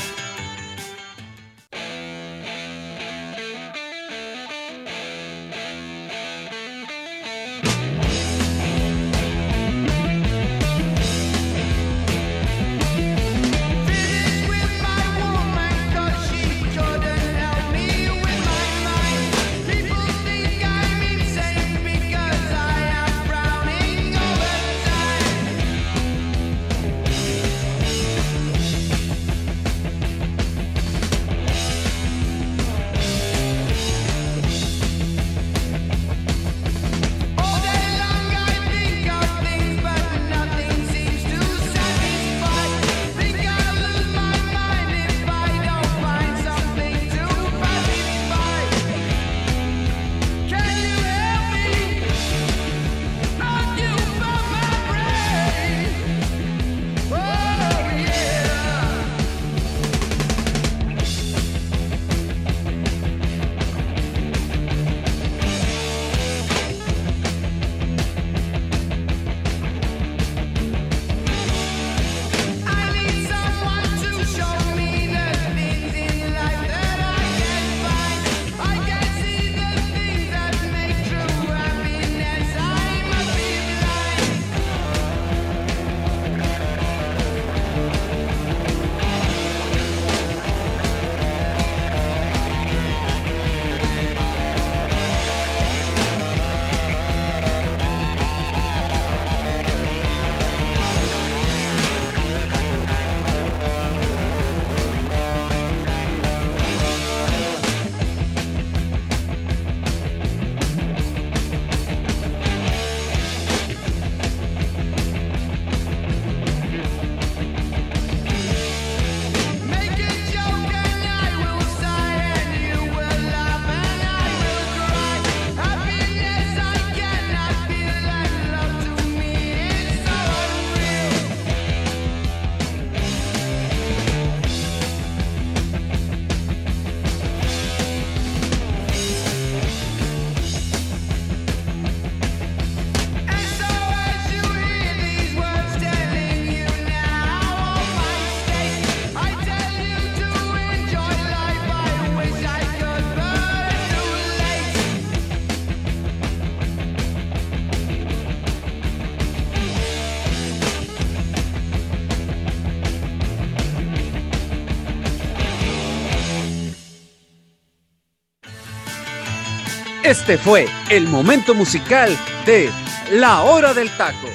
Este fue el momento musical de La Hora del Taco.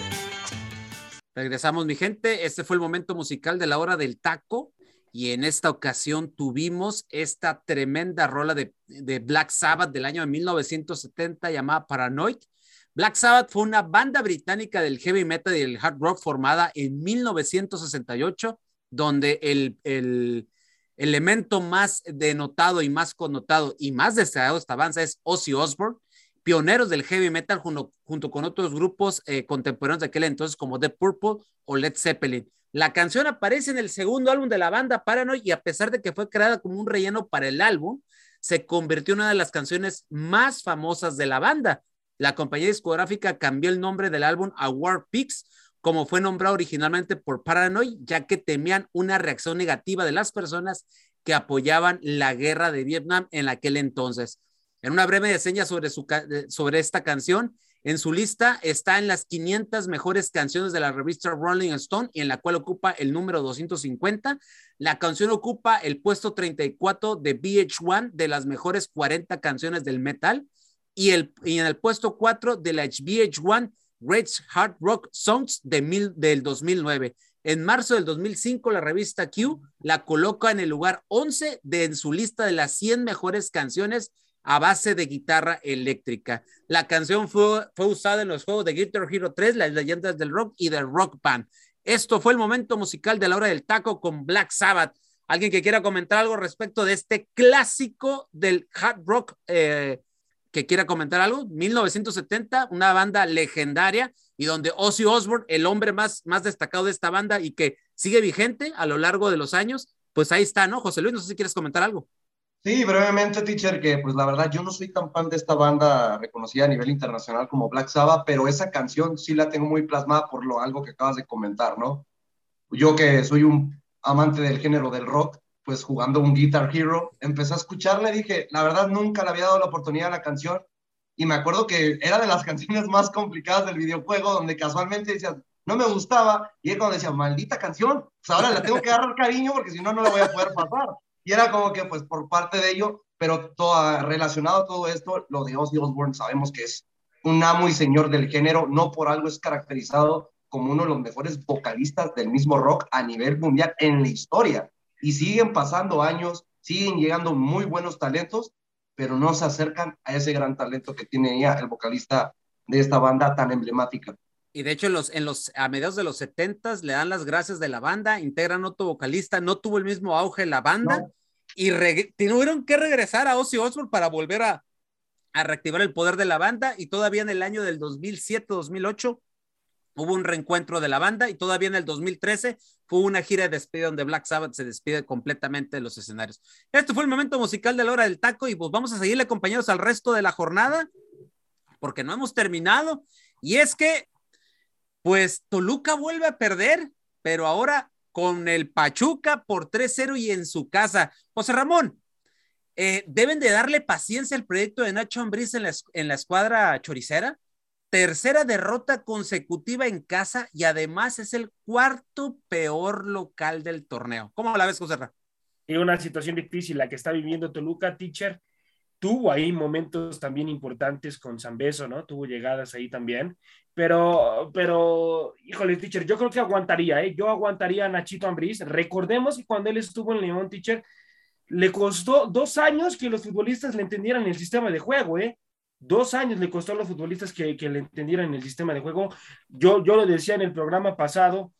Regresamos, mi gente. Este fue el momento musical de La Hora del Taco. Y en esta ocasión tuvimos esta tremenda rola de, de Black Sabbath del año de 1970 llamada Paranoid. Black Sabbath fue una banda británica del heavy metal y el hard rock formada en 1968, donde el, el elemento más denotado y más connotado y más destacado de esta banda es Ozzy Osbourne, pioneros del heavy metal junto, junto con otros grupos eh, contemporáneos de aquel entonces como The Purple o Led Zeppelin. La canción aparece en el segundo álbum de la banda Paranoid y a pesar de que fue creada como un relleno para el álbum, se convirtió en una de las canciones más famosas de la banda. La compañía discográfica cambió el nombre del álbum a War Pigs, como fue nombrado originalmente por Paranoid, ya que temían una reacción negativa de las personas que apoyaban la guerra de Vietnam en aquel entonces. En una breve reseña sobre, su, sobre esta canción, en su lista está en las 500 mejores canciones de la revista Rolling Stone y en la cual ocupa el número 250. La canción ocupa el puesto 34 de VH1 de las mejores 40 canciones del metal y, el, y en el puesto 4 de la VH1 Great Hard Rock Songs de mil, del 2009. En marzo del 2005, la revista Q la coloca en el lugar 11 de en su lista de las 100 mejores canciones a base de guitarra eléctrica. La canción fue, fue usada en los juegos de Guitar Hero 3, las leyendas del rock y del rock band. Esto fue el momento musical de la hora del taco con Black Sabbath. ¿Alguien que quiera comentar algo respecto de este clásico del hard rock? Eh, que quiera comentar algo. 1970, una banda legendaria y donde Ozzy Osbourne, el hombre más, más destacado de esta banda y que sigue vigente a lo largo de los años, pues ahí está, ¿no? José Luis, no sé si quieres comentar algo. Sí, brevemente, teacher, que pues la verdad yo no soy tan fan de esta banda reconocida a nivel internacional como Black Sabbath, pero esa canción sí la tengo muy plasmada por lo algo que acabas de comentar, ¿no? Yo que soy un amante del género del rock, pues jugando un Guitar Hero, empecé a escucharla y dije, la verdad nunca le había dado la oportunidad a la canción y me acuerdo que era de las canciones más complicadas del videojuego donde casualmente decías, no me gustaba y es cuando decía, maldita canción, pues ahora la tengo que agarrar cariño porque si no, no la voy a poder pasar. Y era como que, pues, por parte de ello, pero todo, relacionado a todo esto, lo de Ozzy Osbourne sabemos que es un amo y señor del género, no por algo es caracterizado como uno de los mejores vocalistas del mismo rock a nivel mundial en la historia. Y siguen pasando años, siguen llegando muy buenos talentos, pero no se acercan a ese gran talento que tiene ya el vocalista de esta banda tan emblemática. Y de hecho, en los, en los, a mediados de los 70 le dan las gracias de la banda, integran otro vocalista, no tuvo el mismo auge la banda y tuvieron que regresar a Ozzy Osbourne para volver a, a reactivar el poder de la banda y todavía en el año del 2007-2008 hubo un reencuentro de la banda y todavía en el 2013 fue una gira de despedida donde Black Sabbath se despide completamente de los escenarios. Este fue el momento musical de la hora del taco y pues vamos a seguirle compañeros al resto de la jornada porque no hemos terminado y es que pues Toluca vuelve a perder, pero ahora con el Pachuca por 3-0 y en su casa. José Ramón, eh, deben de darle paciencia al proyecto de Nacho Ambriz en la, en la escuadra choricera. Tercera derrota consecutiva en casa y además es el cuarto peor local del torneo. ¿Cómo la ves, José? Y una situación difícil la que está viviendo Toluca, teacher tuvo ahí momentos también importantes con Zambeso, ¿no? Tuvo llegadas ahí también, pero, pero, híjole, teacher, yo creo que aguantaría, ¿eh? Yo aguantaría a Nachito Ambriz. Recordemos que cuando él estuvo en León, teacher, le costó dos años que los futbolistas le entendieran el sistema de juego, ¿eh? Dos años le costó a los futbolistas que, que le entendieran el sistema de juego. Yo, yo lo decía en el programa pasado,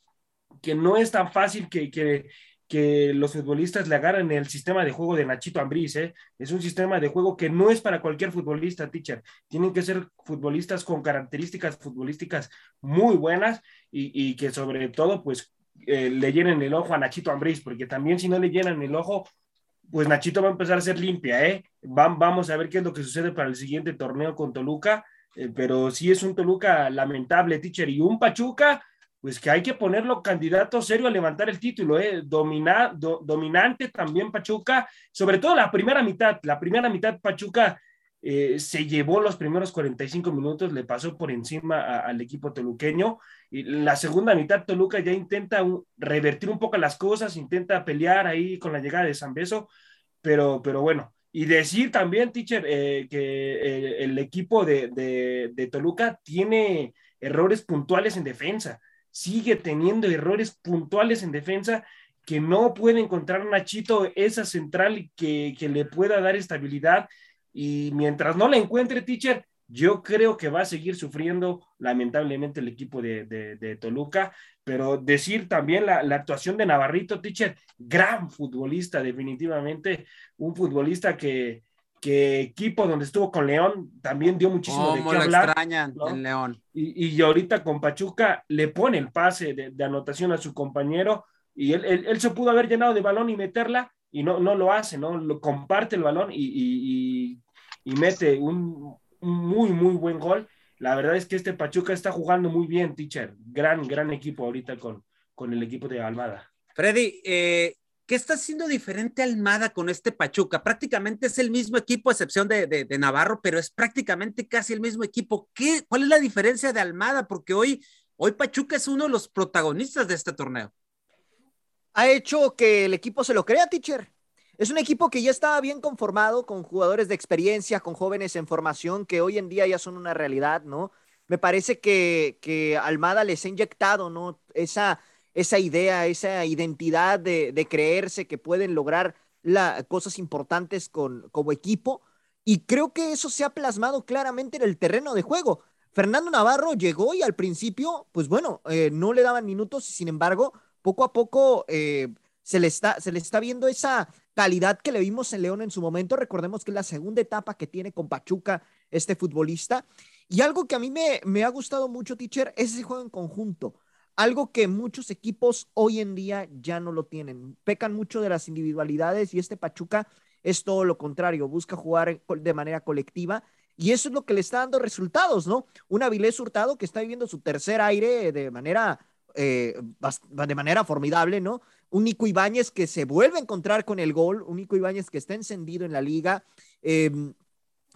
que no es tan fácil que, que, que los futbolistas le agarren el sistema de juego de Nachito Ambriz, ¿eh? Es un sistema de juego que no es para cualquier futbolista, teacher. Tienen que ser futbolistas con características futbolísticas muy buenas y, que sobre todo, pues, eh, le llenen el ojo a Nachito Ambriz, porque también si no le llenan el ojo, pues Nachito va a empezar a ser limpia, ¿eh? vamos a ver qué es lo que sucede para el siguiente torneo con Toluca, eh, pero sí es un Toluca lamentable, teacher, y un Pachuca pues que hay que ponerlo candidato serio a levantar el título, ¿eh? dominante también Pachuca, sobre todo la primera mitad, la primera mitad Pachuca eh, se llevó los primeros 45 minutos, le pasó por encima al equipo toluqueño, y la segunda mitad Toluca ya intenta revertir un poco las cosas, intenta pelear ahí con la llegada de San Beso, pero, pero bueno, y decir también, teacher, eh, que eh, el equipo de, de, de Toluca tiene errores puntuales en defensa, sigue teniendo errores puntuales en defensa que no puede encontrar Nachito esa central que, que le pueda dar estabilidad y mientras no la encuentre, teacher, yo creo que va a seguir sufriendo lamentablemente el equipo de, Toluca, pero decir también la, actuación de Navarrito, teacher, gran futbolista, definitivamente, un futbolista que, que equipo donde estuvo con León también dio muchísimo de qué hablar. extrañan en León. Y, y, ahorita con Pachuca le pone el pase de, anotación a su compañero y él, él, se pudo haber llenado de balón y meterla y no, no lo hace, ¿no? Lo comparte el balón y, y mete un, muy, muy buen gol. La verdad es que este Pachuca está jugando muy bien, teacher. Gran, gran equipo ahorita con, con el equipo de Almada. Freddy, eh, ¿qué está haciendo diferente Almada con este Pachuca? Prácticamente es el mismo equipo, a excepción de, de, Navarro, pero es prácticamente casi el mismo equipo. ¿Qué, ¿Cuál es la diferencia de Almada? Porque hoy, hoy Pachuca es uno de los protagonistas de este torneo. Ha hecho que el equipo se lo crea, teacher. Es un equipo que ya estaba bien conformado con jugadores de experiencia, con jóvenes en formación que hoy en día ya son una realidad, ¿no? Me parece que, que Almada les ha inyectado, ¿no? Esa, esa idea, esa identidad de, de creerse que pueden lograr la, cosas importantes con, como equipo. Y creo que eso se ha plasmado claramente en el terreno de juego. Fernando Navarro llegó y al principio, pues bueno, eh, no le daban minutos y sin embargo, poco a poco eh, se, le está, se le está viendo esa, calidad que le vimos en León en su momento. Recordemos que es la segunda etapa que tiene con Pachuca este futbolista. Y algo que a mí me, me ha gustado mucho, teacher, es ese juego en conjunto. Algo que muchos equipos hoy en día ya no lo tienen. Pecan mucho de las individualidades y este Pachuca es todo lo contrario. Busca jugar de manera colectiva y eso es lo que le está dando resultados, ¿no? Un Avilés Hurtado que está viviendo su tercer aire de manera, eh, de manera formidable, ¿no? Un Nico Ibáñez que se vuelve a encontrar con el gol, un Nico Ibáñez que está encendido en la liga, em,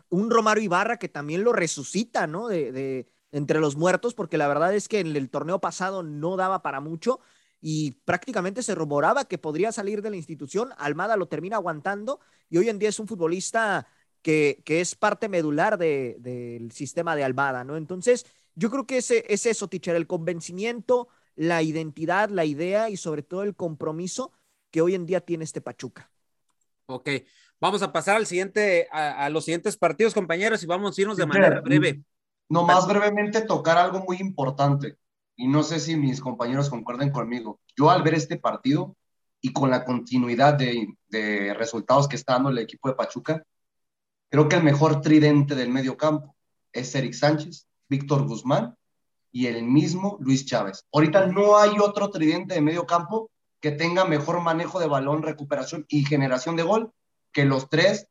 un Romaro Ibarra que también lo resucita, ¿no? De, entre los muertos, porque la verdad es que en el torneo pasado no daba para mucho y prácticamente se rumoraba que podría salir de la institución. Almada lo termina aguantando y hoy en día es un futbolista que, es parte medular del sistema de Almada, ¿no? Entonces, yo creo que ese, es eso, teacher, el convencimiento, la identidad, la idea y sobre todo el compromiso que hoy en día tiene este Pachuca. Ok, vamos a pasar al siguiente, a, los siguientes partidos, compañeros, y vamos a irnos de manera breve. No, más brevemente tocar algo muy importante, y no sé si mis compañeros concuerden conmigo. Yo al ver este partido y con la continuidad de, de resultados que está dando el equipo de Pachuca, creo que el mejor tridente del medio campo es Eric Sánchez, Víctor Guzmán y el mismo Luis Chávez. Ahorita no hay otro tridente de medio campo que tenga mejor manejo de balón, recuperación y generación de gol que los tres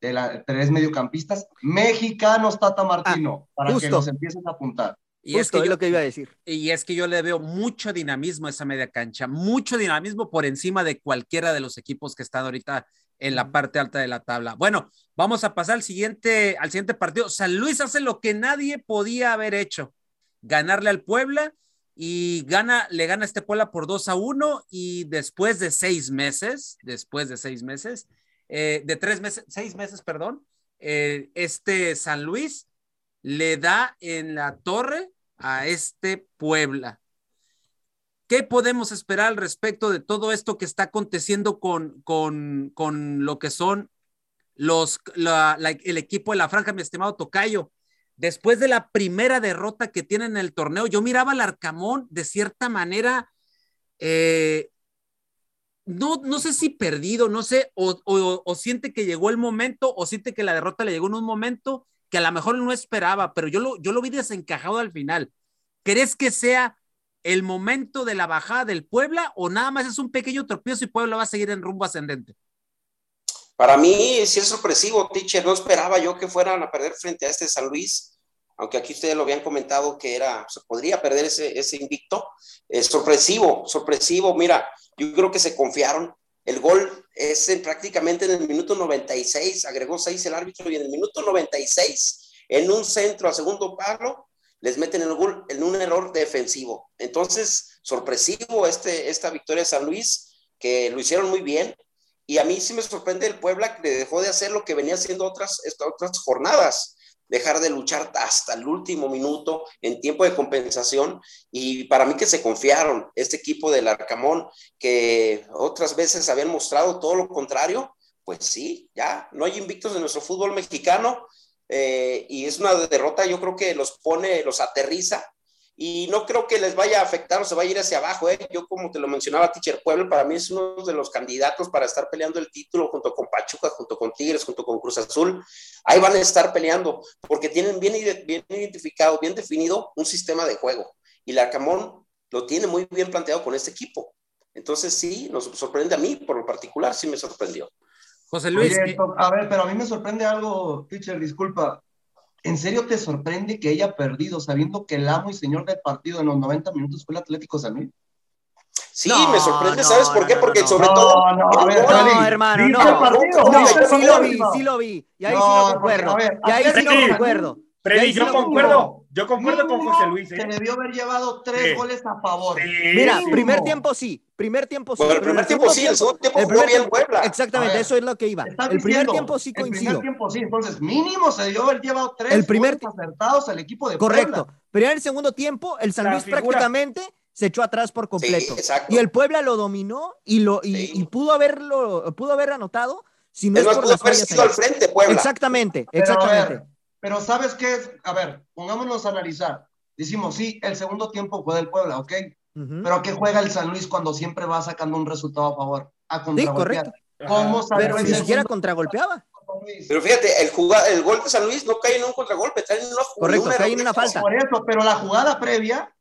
de la tres mediocampistas mexicanos, Tata Martino, ah, para que los empiecen a apuntar. Y es, que yo, lo que iba a decir. Y es que yo le veo mucho dinamismo a esa media cancha, mucho dinamismo por encima de cualquiera de los equipos que están ahorita en la parte alta de la tabla. Bueno, vamos a pasar al siguiente, al siguiente partido. San Luis hace lo que nadie podía haber hecho ganarle al Puebla y gana, le gana este Puebla por 2 a 1 y después de seis meses, después de seis meses, eh, de tres meses, seis meses, perdón, eh, este San Luis le da en la torre a este Puebla. ¿Qué podemos esperar al respecto de todo esto que está aconteciendo con, con, con lo que son los, el equipo de la franja, mi estimado Tocayo? Después de la primera derrota que tiene en el torneo, yo miraba al Arcamón de cierta manera, eh, no, no sé si perdido, no sé, o, siente que llegó el momento, o siente que la derrota le llegó en un momento que a lo mejor no esperaba, pero yo lo, yo lo vi desencajado al final. ¿Crees que sea el momento de la bajada del Puebla o nada más es un pequeño tropiezo y Puebla va a seguir en rumbo ascendente? Para mí sí es sorpresivo, teacher. No esperaba yo que fueran a perder frente a este San Luis, aunque aquí ustedes lo habían comentado que era, se podría perder ese, ese invicto. Es sorpresivo, sorpresivo. Mira, yo creo que se confiaron. El gol es prácticamente en el minuto 96, agregó seis el árbitro y en el minuto 96, en un centro a segundo palo, les meten el gol en un error defensivo. Entonces, sorpresivo este, esta victoria de San Luis, que lo hicieron muy bien y a mí sí me sorprende el Puebla que dejó de hacer lo que venía haciendo otras, otras jornadas. dejar de luchar hasta el último minuto en tiempo de compensación y para mí que se confiaron este equipo del Arcamón que otras veces habían mostrado todo lo contrario, pues sí, ya no hay invictos en nuestro fútbol mexicano eh, y es una derrota yo creo que los pone, los aterriza y no creo que les vaya a afectar o se vaya a ir hacia abajo. ¿eh? Yo, como te lo mencionaba, Teacher Pueblo, para mí es uno de los candidatos para estar peleando el título junto con Pachuca, junto con Tigres, junto con Cruz Azul. Ahí van a estar peleando porque tienen bien, bien identificado, bien definido un sistema de juego. Y la Arcamón lo tiene muy bien planteado con este equipo. Entonces, sí, nos sorprende a mí, por lo particular, sí me sorprendió. José Luis. a ver, pero a mí me sorprende algo, teacher, disculpa. ¿En serio te sorprende que haya perdido sabiendo que el amo y señor del partido en los 90 minutos fue el Atlético San Luis? Sí, me sorprende, ¿sabes por qué? Porque sobre todo. No, no, no, hermano, no. sí lo vi, sí lo vi. Y ahí sí lo concuerdo. Y ahí sí lo concuerdo. Freddy, yo concuerdo, yo concuerdo con José Luis. ¿eh? Se debió haber llevado tres goles a favor. Mira, primer tiempo sí, primer tiempo sí. Bueno, el primer tiempo sí, el segundo tiempo jugó bien Puebla. Exactamente, eso es lo que iba. El primer tiempo sí coincido. El primer tiempo sí, entonces mínimo se debió haber llevado tres el primer goles acertados al equipo de Correcto, pero en el segundo tiempo el San Luis prácticamente se echó atrás por completo. y el Puebla lo dominó y lo y, pudo haberlo pudo haber anotado si no es, por las fallas al frente, Puebla. Exactamente, exactamente. Pero ¿sabes qué es? A ver, pongámonos a analizar. Decimos, sí, el segundo tiempo fue del Puebla, ¿ok? Pero ¿a qué juega el San Luis cuando siempre va sacando un resultado a favor? A contragolpear. Sí, ¿Cómo Pero ni siquiera contragolpeaba. Pero fíjate, el, el gol de San Luis no cae en un contragolpe, cae en una Correcto, cae en una falta. Por eso, pero la jugada previa,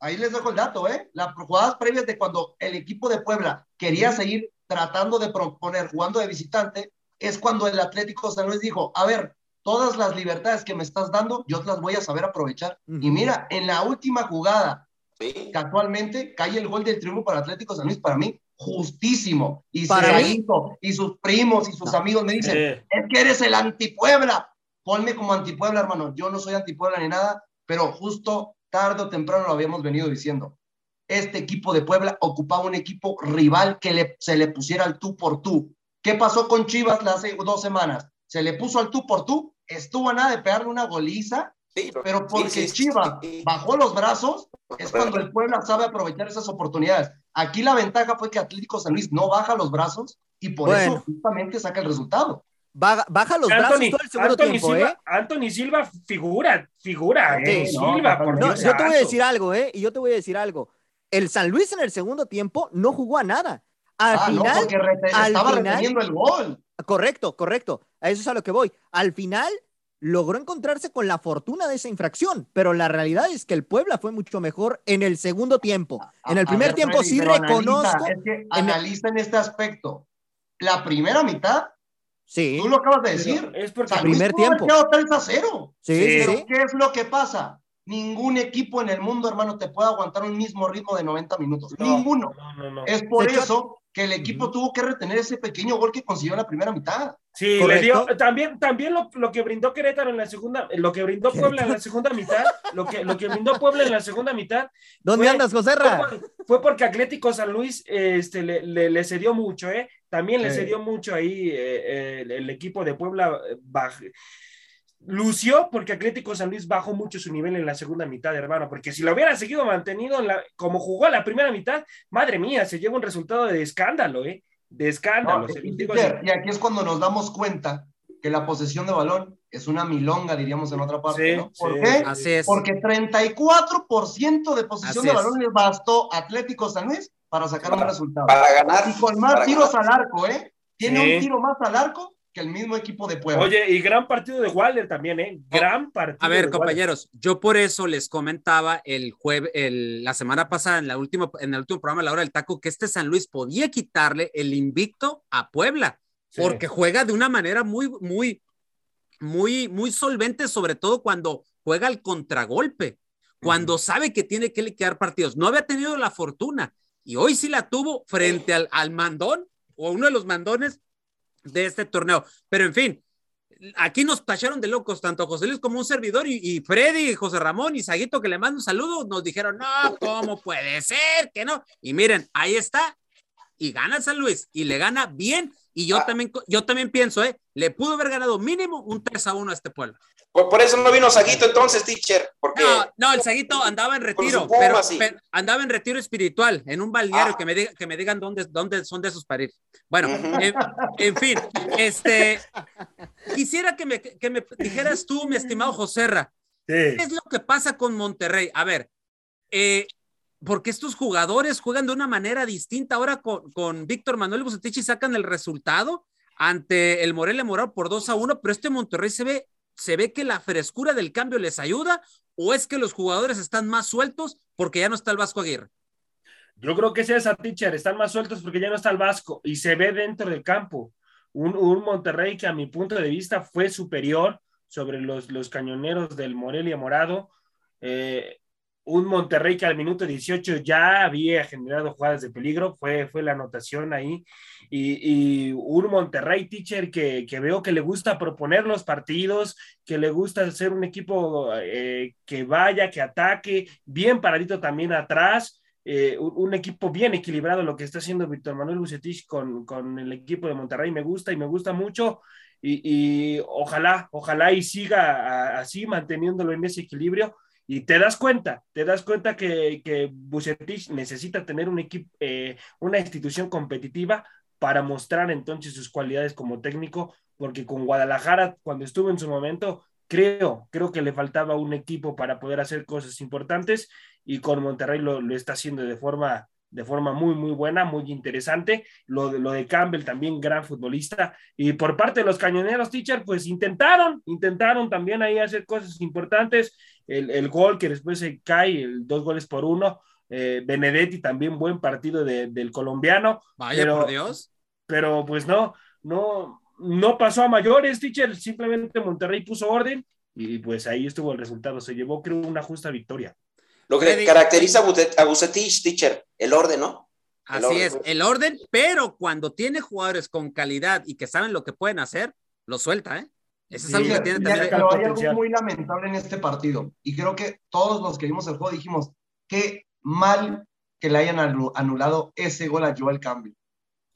ahí les dejo el dato, ¿eh? Las jugadas previas de cuando el equipo de Puebla quería seguir tratando de proponer jugando de visitante, es cuando el Atlético San Luis dijo, a ver, todas las libertades que me estás dando, yo las voy a saber aprovechar. Y mira, en la última jugada, casualmente, cae el gol del triunfo para Atlético San Luis, para mí, justísimo. Y y sus primos y sus amigos me dicen, es que eres el antipuebla. Ponme como antipuebla, hermano. Yo no soy antipuebla ni nada, pero justo tarde o temprano lo habíamos venido diciendo. Este equipo de Puebla ocupaba un equipo rival que le, se le pusiera al tú por tú. ¿Qué pasó con Chivas hace dos semanas? Se le puso al tú por tú estuvo a nada de pegarle una goliza, pero porque Chivas bajó los brazos, es cuando el Puebla sabe aprovechar esas oportunidades. Aquí la ventaja fue que Atlético San Luis no baja los brazos y por eso justamente saca el resultado. Baja, los brazos todo el segundo tiempo, Silva, ¿eh? Anthony Silva figura, figura, eh, Silva, por no, Yo te voy a decir algo, ¿eh? Y yo te voy a decir algo. El San Luis en el segundo tiempo no jugó a nada. Al ah, final, no, porque estaba reteniendo el gol. Correcto, correcto. A eso es a lo que voy. Al final logró encontrarse con la fortuna de esa infracción, pero la realidad es que el Puebla fue mucho mejor en el segundo tiempo. En el primer tiempo sí reconozco. Analiza, es que analiza en este aspecto. La primera mitad Sí. Tú lo acabas de decir. es porque el primer tiempo. 3 a 0. Sí, sí, ¿Qué es lo que pasa? Ningún equipo en el mundo, hermano, te puede aguantar un mismo ritmo de 90 minutos. Ninguno. es por eso que el equipo tuvo que retener ese pequeño gol que consiguió en la primera mitad. Sí, le dio, también, también lo, lo, que brindó Querétaro en la segunda, lo que brindó Puebla en la segunda mitad, lo que, lo que brindó Puebla en la segunda mitad. ¿Dónde andas, José fue, fue, porque Atlético San Luis este, le, le, le cedió mucho, ¿eh? También le cedió mucho ahí eh, el, el, equipo de Puebla. Eh, baj, lució porque Atlético San Luis bajó mucho su nivel en la segunda mitad, hermano, porque si lo hubiera seguido mantenido en la, como jugó la primera mitad, madre mía, se lleva un resultado de escándalo, ¿eh? De escándalo. y, aquí es cuando nos damos cuenta que la posesión de balón es una milonga, diríamos en otra parte, ¿no? ¿Por qué? Porque 34% de posesión de balón le bastó Atlético San Luis para sacar un resultado. Para ganar. Y con más tiros al arco, ¿eh? Tiene un tiro más al arco que el mismo equipo de Puebla. Oye, y gran partido de Waller también, ¿eh? Gran partido. A ver, compañeros, yo por eso les comentaba el jueves, el, la semana pasada, en, la última, en el último programa, la hora del taco, que este San Luis podía quitarle el invicto a Puebla, sí. porque juega de una manera muy, muy, muy, muy solvente, sobre todo cuando juega al contragolpe, cuando uh -huh. sabe que tiene que liquidar partidos. No había tenido la fortuna y hoy sí la tuvo frente al, al mandón o uno de los mandones de este torneo. Pero en fin, aquí nos tacharon de locos, tanto José Luis como un servidor, y, y Freddy, José Ramón y Saguito, que le mando un saludo, nos dijeron, no, ¿cómo puede ser que no? Y miren, ahí está, y gana San Luis y le gana bien. Y yo, Ah. también, yo también pienso, ¿eh? Le pudo haber ganado mínimo un 3 a 1 a este pueblo. Por, por eso no vino Saguito entonces, teacher, porque No, no, el Saguito andaba en retiro, Puma, pero, sí. pero andaba en retiro espiritual, en un balneario, Ah. que, me diga- que me digan dónde, dónde son de esos para ir. Bueno, Ujú. en, en fin, este, quisiera que me, que me dijeras tú, mi estimado Joserra, Sí. ¿qué es lo que pasa con Monterrey? A ver, eh, porque estos jugadores juegan de una manera distinta ahora con, con Víctor Manuel Bucetich y sacan el resultado ante el Morelia Morado por 2 a 1, pero este Monterrey se ve, se ve que la frescura del cambio les ayuda o es que los jugadores están más sueltos porque ya no está el Vasco Aguirre. Yo creo que es esa, teacher. Están más sueltos porque ya no está el Vasco y se ve dentro del campo. Un, un Monterrey que a mi punto de vista fue superior sobre los, los cañoneros del Morelia Morado. Eh, un Monterrey que al minuto 18 ya había generado jugadas de peligro, fue, fue la anotación ahí. Y, y un Monterrey, teacher, que, que, veo que le gusta proponer los partidos, que le gusta ser un equipo eh, que vaya, que ataque, bien paradito también atrás. Eh, un, equipo bien equilibrado, lo que está haciendo Víctor Manuel Bucetich con, con, el equipo de Monterrey, me gusta y me gusta mucho. Y, y ojalá, ojalá y siga así, manteniéndolo en ese equilibrio. Y te das cuenta, te das cuenta que, que Bucetich necesita tener un equipo, eh, una institución competitiva para mostrar entonces sus cualidades como técnico, porque con Guadalajara, cuando estuvo en su momento, creo, creo que le faltaba un equipo para poder hacer cosas importantes y con Monterrey lo, lo está haciendo de forma, de forma muy, muy buena, muy interesante. Lo, lo, de Campbell también, gran futbolista. Y por parte de los cañoneros, teacher, pues intentaron, intentaron también ahí hacer cosas importantes. El, el gol que después se cae, el dos goles por uno. Eh, Benedetti también buen partido de, del colombiano. Vaya pero, por Dios. Pero pues no, no, no pasó a mayores, teacher. Simplemente Monterrey puso orden y pues ahí estuvo el resultado. Se llevó, creo, una justa victoria. Lo que caracteriza a Bucetich, teacher, el orden, ¿no? El Así orden. es, el orden, pero cuando tiene jugadores con calidad y que saben lo que pueden hacer, lo suelta, ¿eh? Eso es algo sí, que tiene también. Pero hay algo muy lamentable en este partido. Y creo que todos los que vimos el juego dijimos, qué mal que le hayan anulado ese gol a Joel Campbell.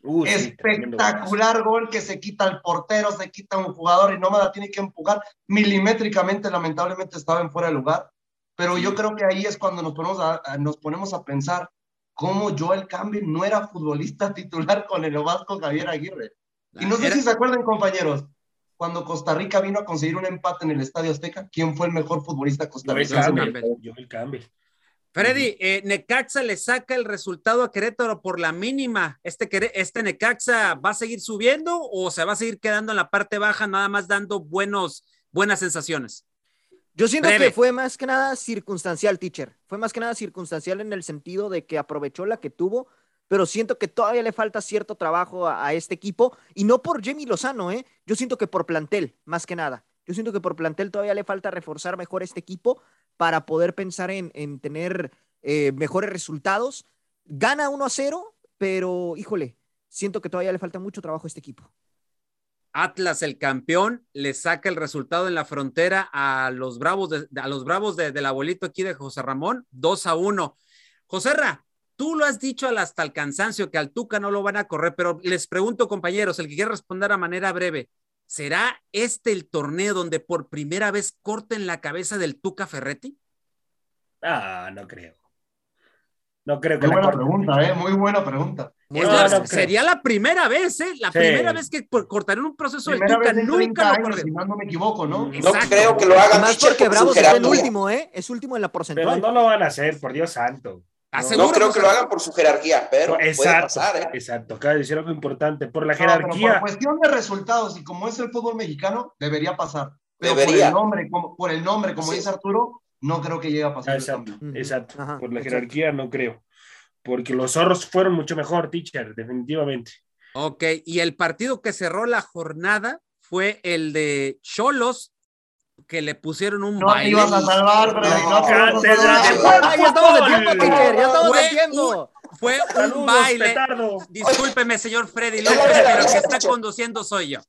Uh, Espectacular sí, gol que se quita el portero, se quita un jugador y no la tiene que empujar milimétricamente, lamentablemente estaba en fuera de lugar. Pero yo creo que ahí es cuando nos ponemos a, a, nos ponemos a pensar cómo Joel Campbell no era futbolista titular con el Vasco Javier Aguirre. Y no sé era... si se acuerdan, compañeros, cuando Costa Rica vino a conseguir un empate en el Estadio Azteca, ¿quién fue el mejor futbolista costarricense? Joel Campbell. Freddy, eh, Necaxa le saca el resultado a Querétaro por la mínima. ¿Este, este Necaxa va a seguir subiendo o se va a seguir quedando en la parte baja, nada más dando buenos, buenas sensaciones? Yo siento Breve. que fue más que nada circunstancial, teacher. Fue más que nada circunstancial en el sentido de que aprovechó la que tuvo, pero siento que todavía le falta cierto trabajo a, este equipo y no por Jamie Lozano, ¿eh? Yo siento que por plantel, más que nada. Yo siento que por plantel todavía le falta reforzar mejor este equipo para poder pensar en, en tener eh, mejores resultados. Gana 1 a 0, pero híjole, siento que todavía le falta mucho trabajo a este equipo. Atlas, el campeón, le saca el resultado en la frontera a los bravos, de, a los bravos de, del abuelito aquí de José Ramón, 2 a 1. José Ra, tú lo has dicho hasta el cansancio que al Tuca no lo van a correr, pero les pregunto, compañeros, el que quiera responder a manera breve, ¿será este el torneo donde por primera vez corten la cabeza del Tuca Ferretti? Ah, no creo. No creo que Muy buena pregunta, ¿eh? Muy buena pregunta. No, la, no sería la primera vez, ¿eh? La sí. primera vez que cortarían un proceso primera del Tuca. Nunca lo años, si no me equivoco, ¿no? Exacto. No creo que lo hagan. Más porque Bravos es el último, ¿eh? Es último en la porcentual. Pero no lo van a hacer, por Dios santo. No, no creo que lo hagan por su jerarquía, pero exacto, puede pasar, ¿eh? Exacto, acaba de decir algo importante. Por la jerarquía. por cuestión de resultados y como es el fútbol mexicano, debería pasar. Pero debería. Por el nombre, como, por el nombre, como sí. dice Arturo, no creo que llegue a pasar. Exacto, exacto. Ajá, por la jerarquía no creo. Porque los zorros fueron mucho mejor, teacher, definitivamente. Ok, y el partido que cerró la jornada fue el de Cholos, que le pusieron un no baile. te ibas a salvar, Freddy. No, no, ya estamos de tiempo, teacher, ya estamos de tiempo. Fue un baile. Petardo. Discúlpeme, señor Freddy López, pero el que está conduciendo soy yo.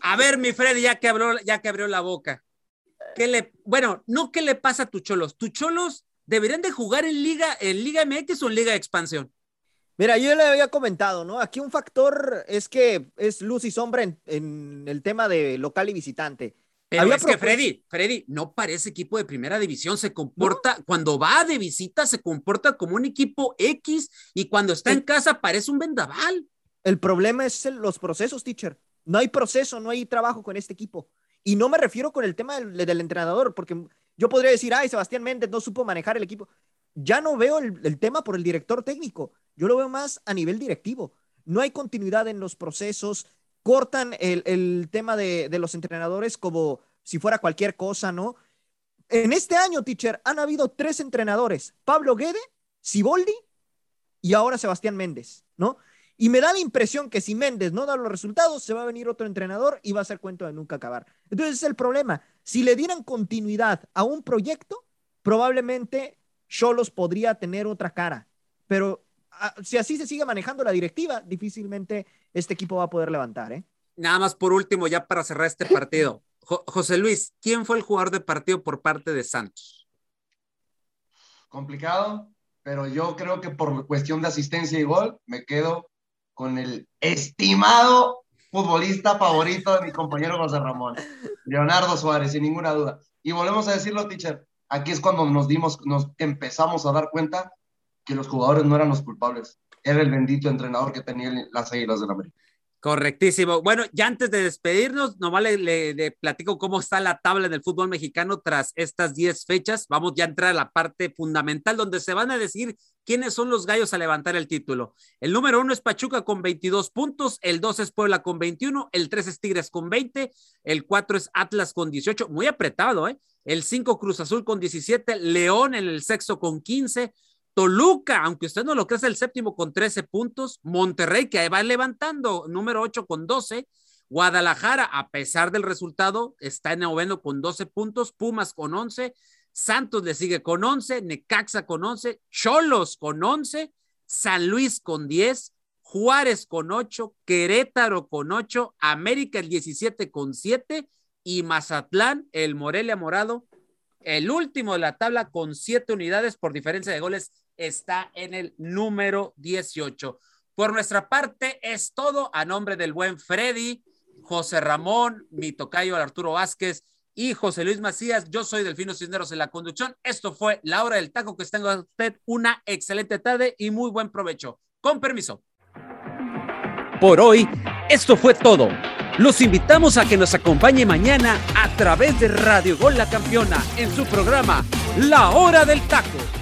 A ver, mi Freddy, ya que abrió, ya que abrió la boca. ¿Qué le, bueno, no qué le pasa a tu Cholos. Tu Cholos deberían de jugar en Liga, en Liga MX o en Liga de Expansión. Mira, yo le había comentado, ¿no? Aquí un factor es que es luz y sombra en, el tema de local y visitante. Pero es que Freddy, Freddy, no parece equipo de primera división, se comporta, cuando va de visita se comporta como un equipo X y cuando está en casa parece un vendaval. El problema es los procesos, teacher. No hay proceso, no hay trabajo con este equipo. Y no me refiero con el tema del, del entrenador, porque yo podría decir, ay, Sebastián Méndez no supo manejar el equipo ya no veo el, tema por el director técnico, yo lo veo más a nivel directivo. No hay continuidad en los procesos, cortan el, tema de, los entrenadores como si fuera cualquier cosa, ¿no? En este año, teacher, han habido tres entrenadores, Pablo Guede, Siboldi y ahora Sebastián Méndez, ¿no? Y me da la impresión que si Méndez no da los resultados, se va a venir otro entrenador y va a ser cuento de nunca acabar. Entonces es el problema. Si le dieran continuidad a un proyecto, probablemente Cholos podría tener otra cara, pero si así se sigue manejando la directiva, difícilmente este equipo va a poder levantar. ¿eh? Nada más por último, ya para cerrar este partido. José Luis, ¿quién fue el jugador de partido por parte de Santos? Complicado, pero yo creo que por cuestión de asistencia y gol me quedo con el estimado futbolista favorito de mi compañero José Ramón, Leonardo Suárez, sin ninguna duda. Y volvemos a decirlo, teacher, aquí es cuando nos dimos, nos empezamos a dar cuenta que los jugadores no eran los culpables. Era el bendito entrenador que tenía las Águilas del América. Correctísimo. Bueno, ya antes de despedirnos, nomás le, platico cómo está la tabla en el fútbol mexicano tras estas 10 fechas. Vamos ya a entrar a la parte fundamental donde se van a decir quiénes son los gallos a levantar el título. El número uno es Pachuca con 22 puntos, el dos es Puebla con 21, el tres es Tigres con 20, el cuatro es Atlas con 18, muy apretado, ¿eh? El 5 Cruz Azul con 17, León en el sexto con 15, Toluca, aunque usted no lo cree, es el séptimo con 13 puntos, Monterrey que va levantando, número 8 con 12, Guadalajara, a pesar del resultado, está en noveno con 12 puntos, Pumas con 11, Santos le sigue con 11, Necaxa con 11, Cholos con 11, San Luis con 10, Juárez con 8, Querétaro con 8, América el 17 con 7 y Mazatlán, el Morelia Morado, el último de la tabla con siete unidades por diferencia de goles, está en el número 18. Por nuestra parte es todo a nombre del buen Freddy, José Ramón, mi tocayo Arturo Vázquez y José Luis Macías. Yo soy Delfino Cisneros en la conducción. Esto fue la hora del taco. Que tenga usted una excelente tarde y muy buen provecho. Con permiso. Por hoy, esto fue todo. Los invitamos a que nos acompañe mañana a través de Radio Gol La Campeona en su programa La Hora del Taco.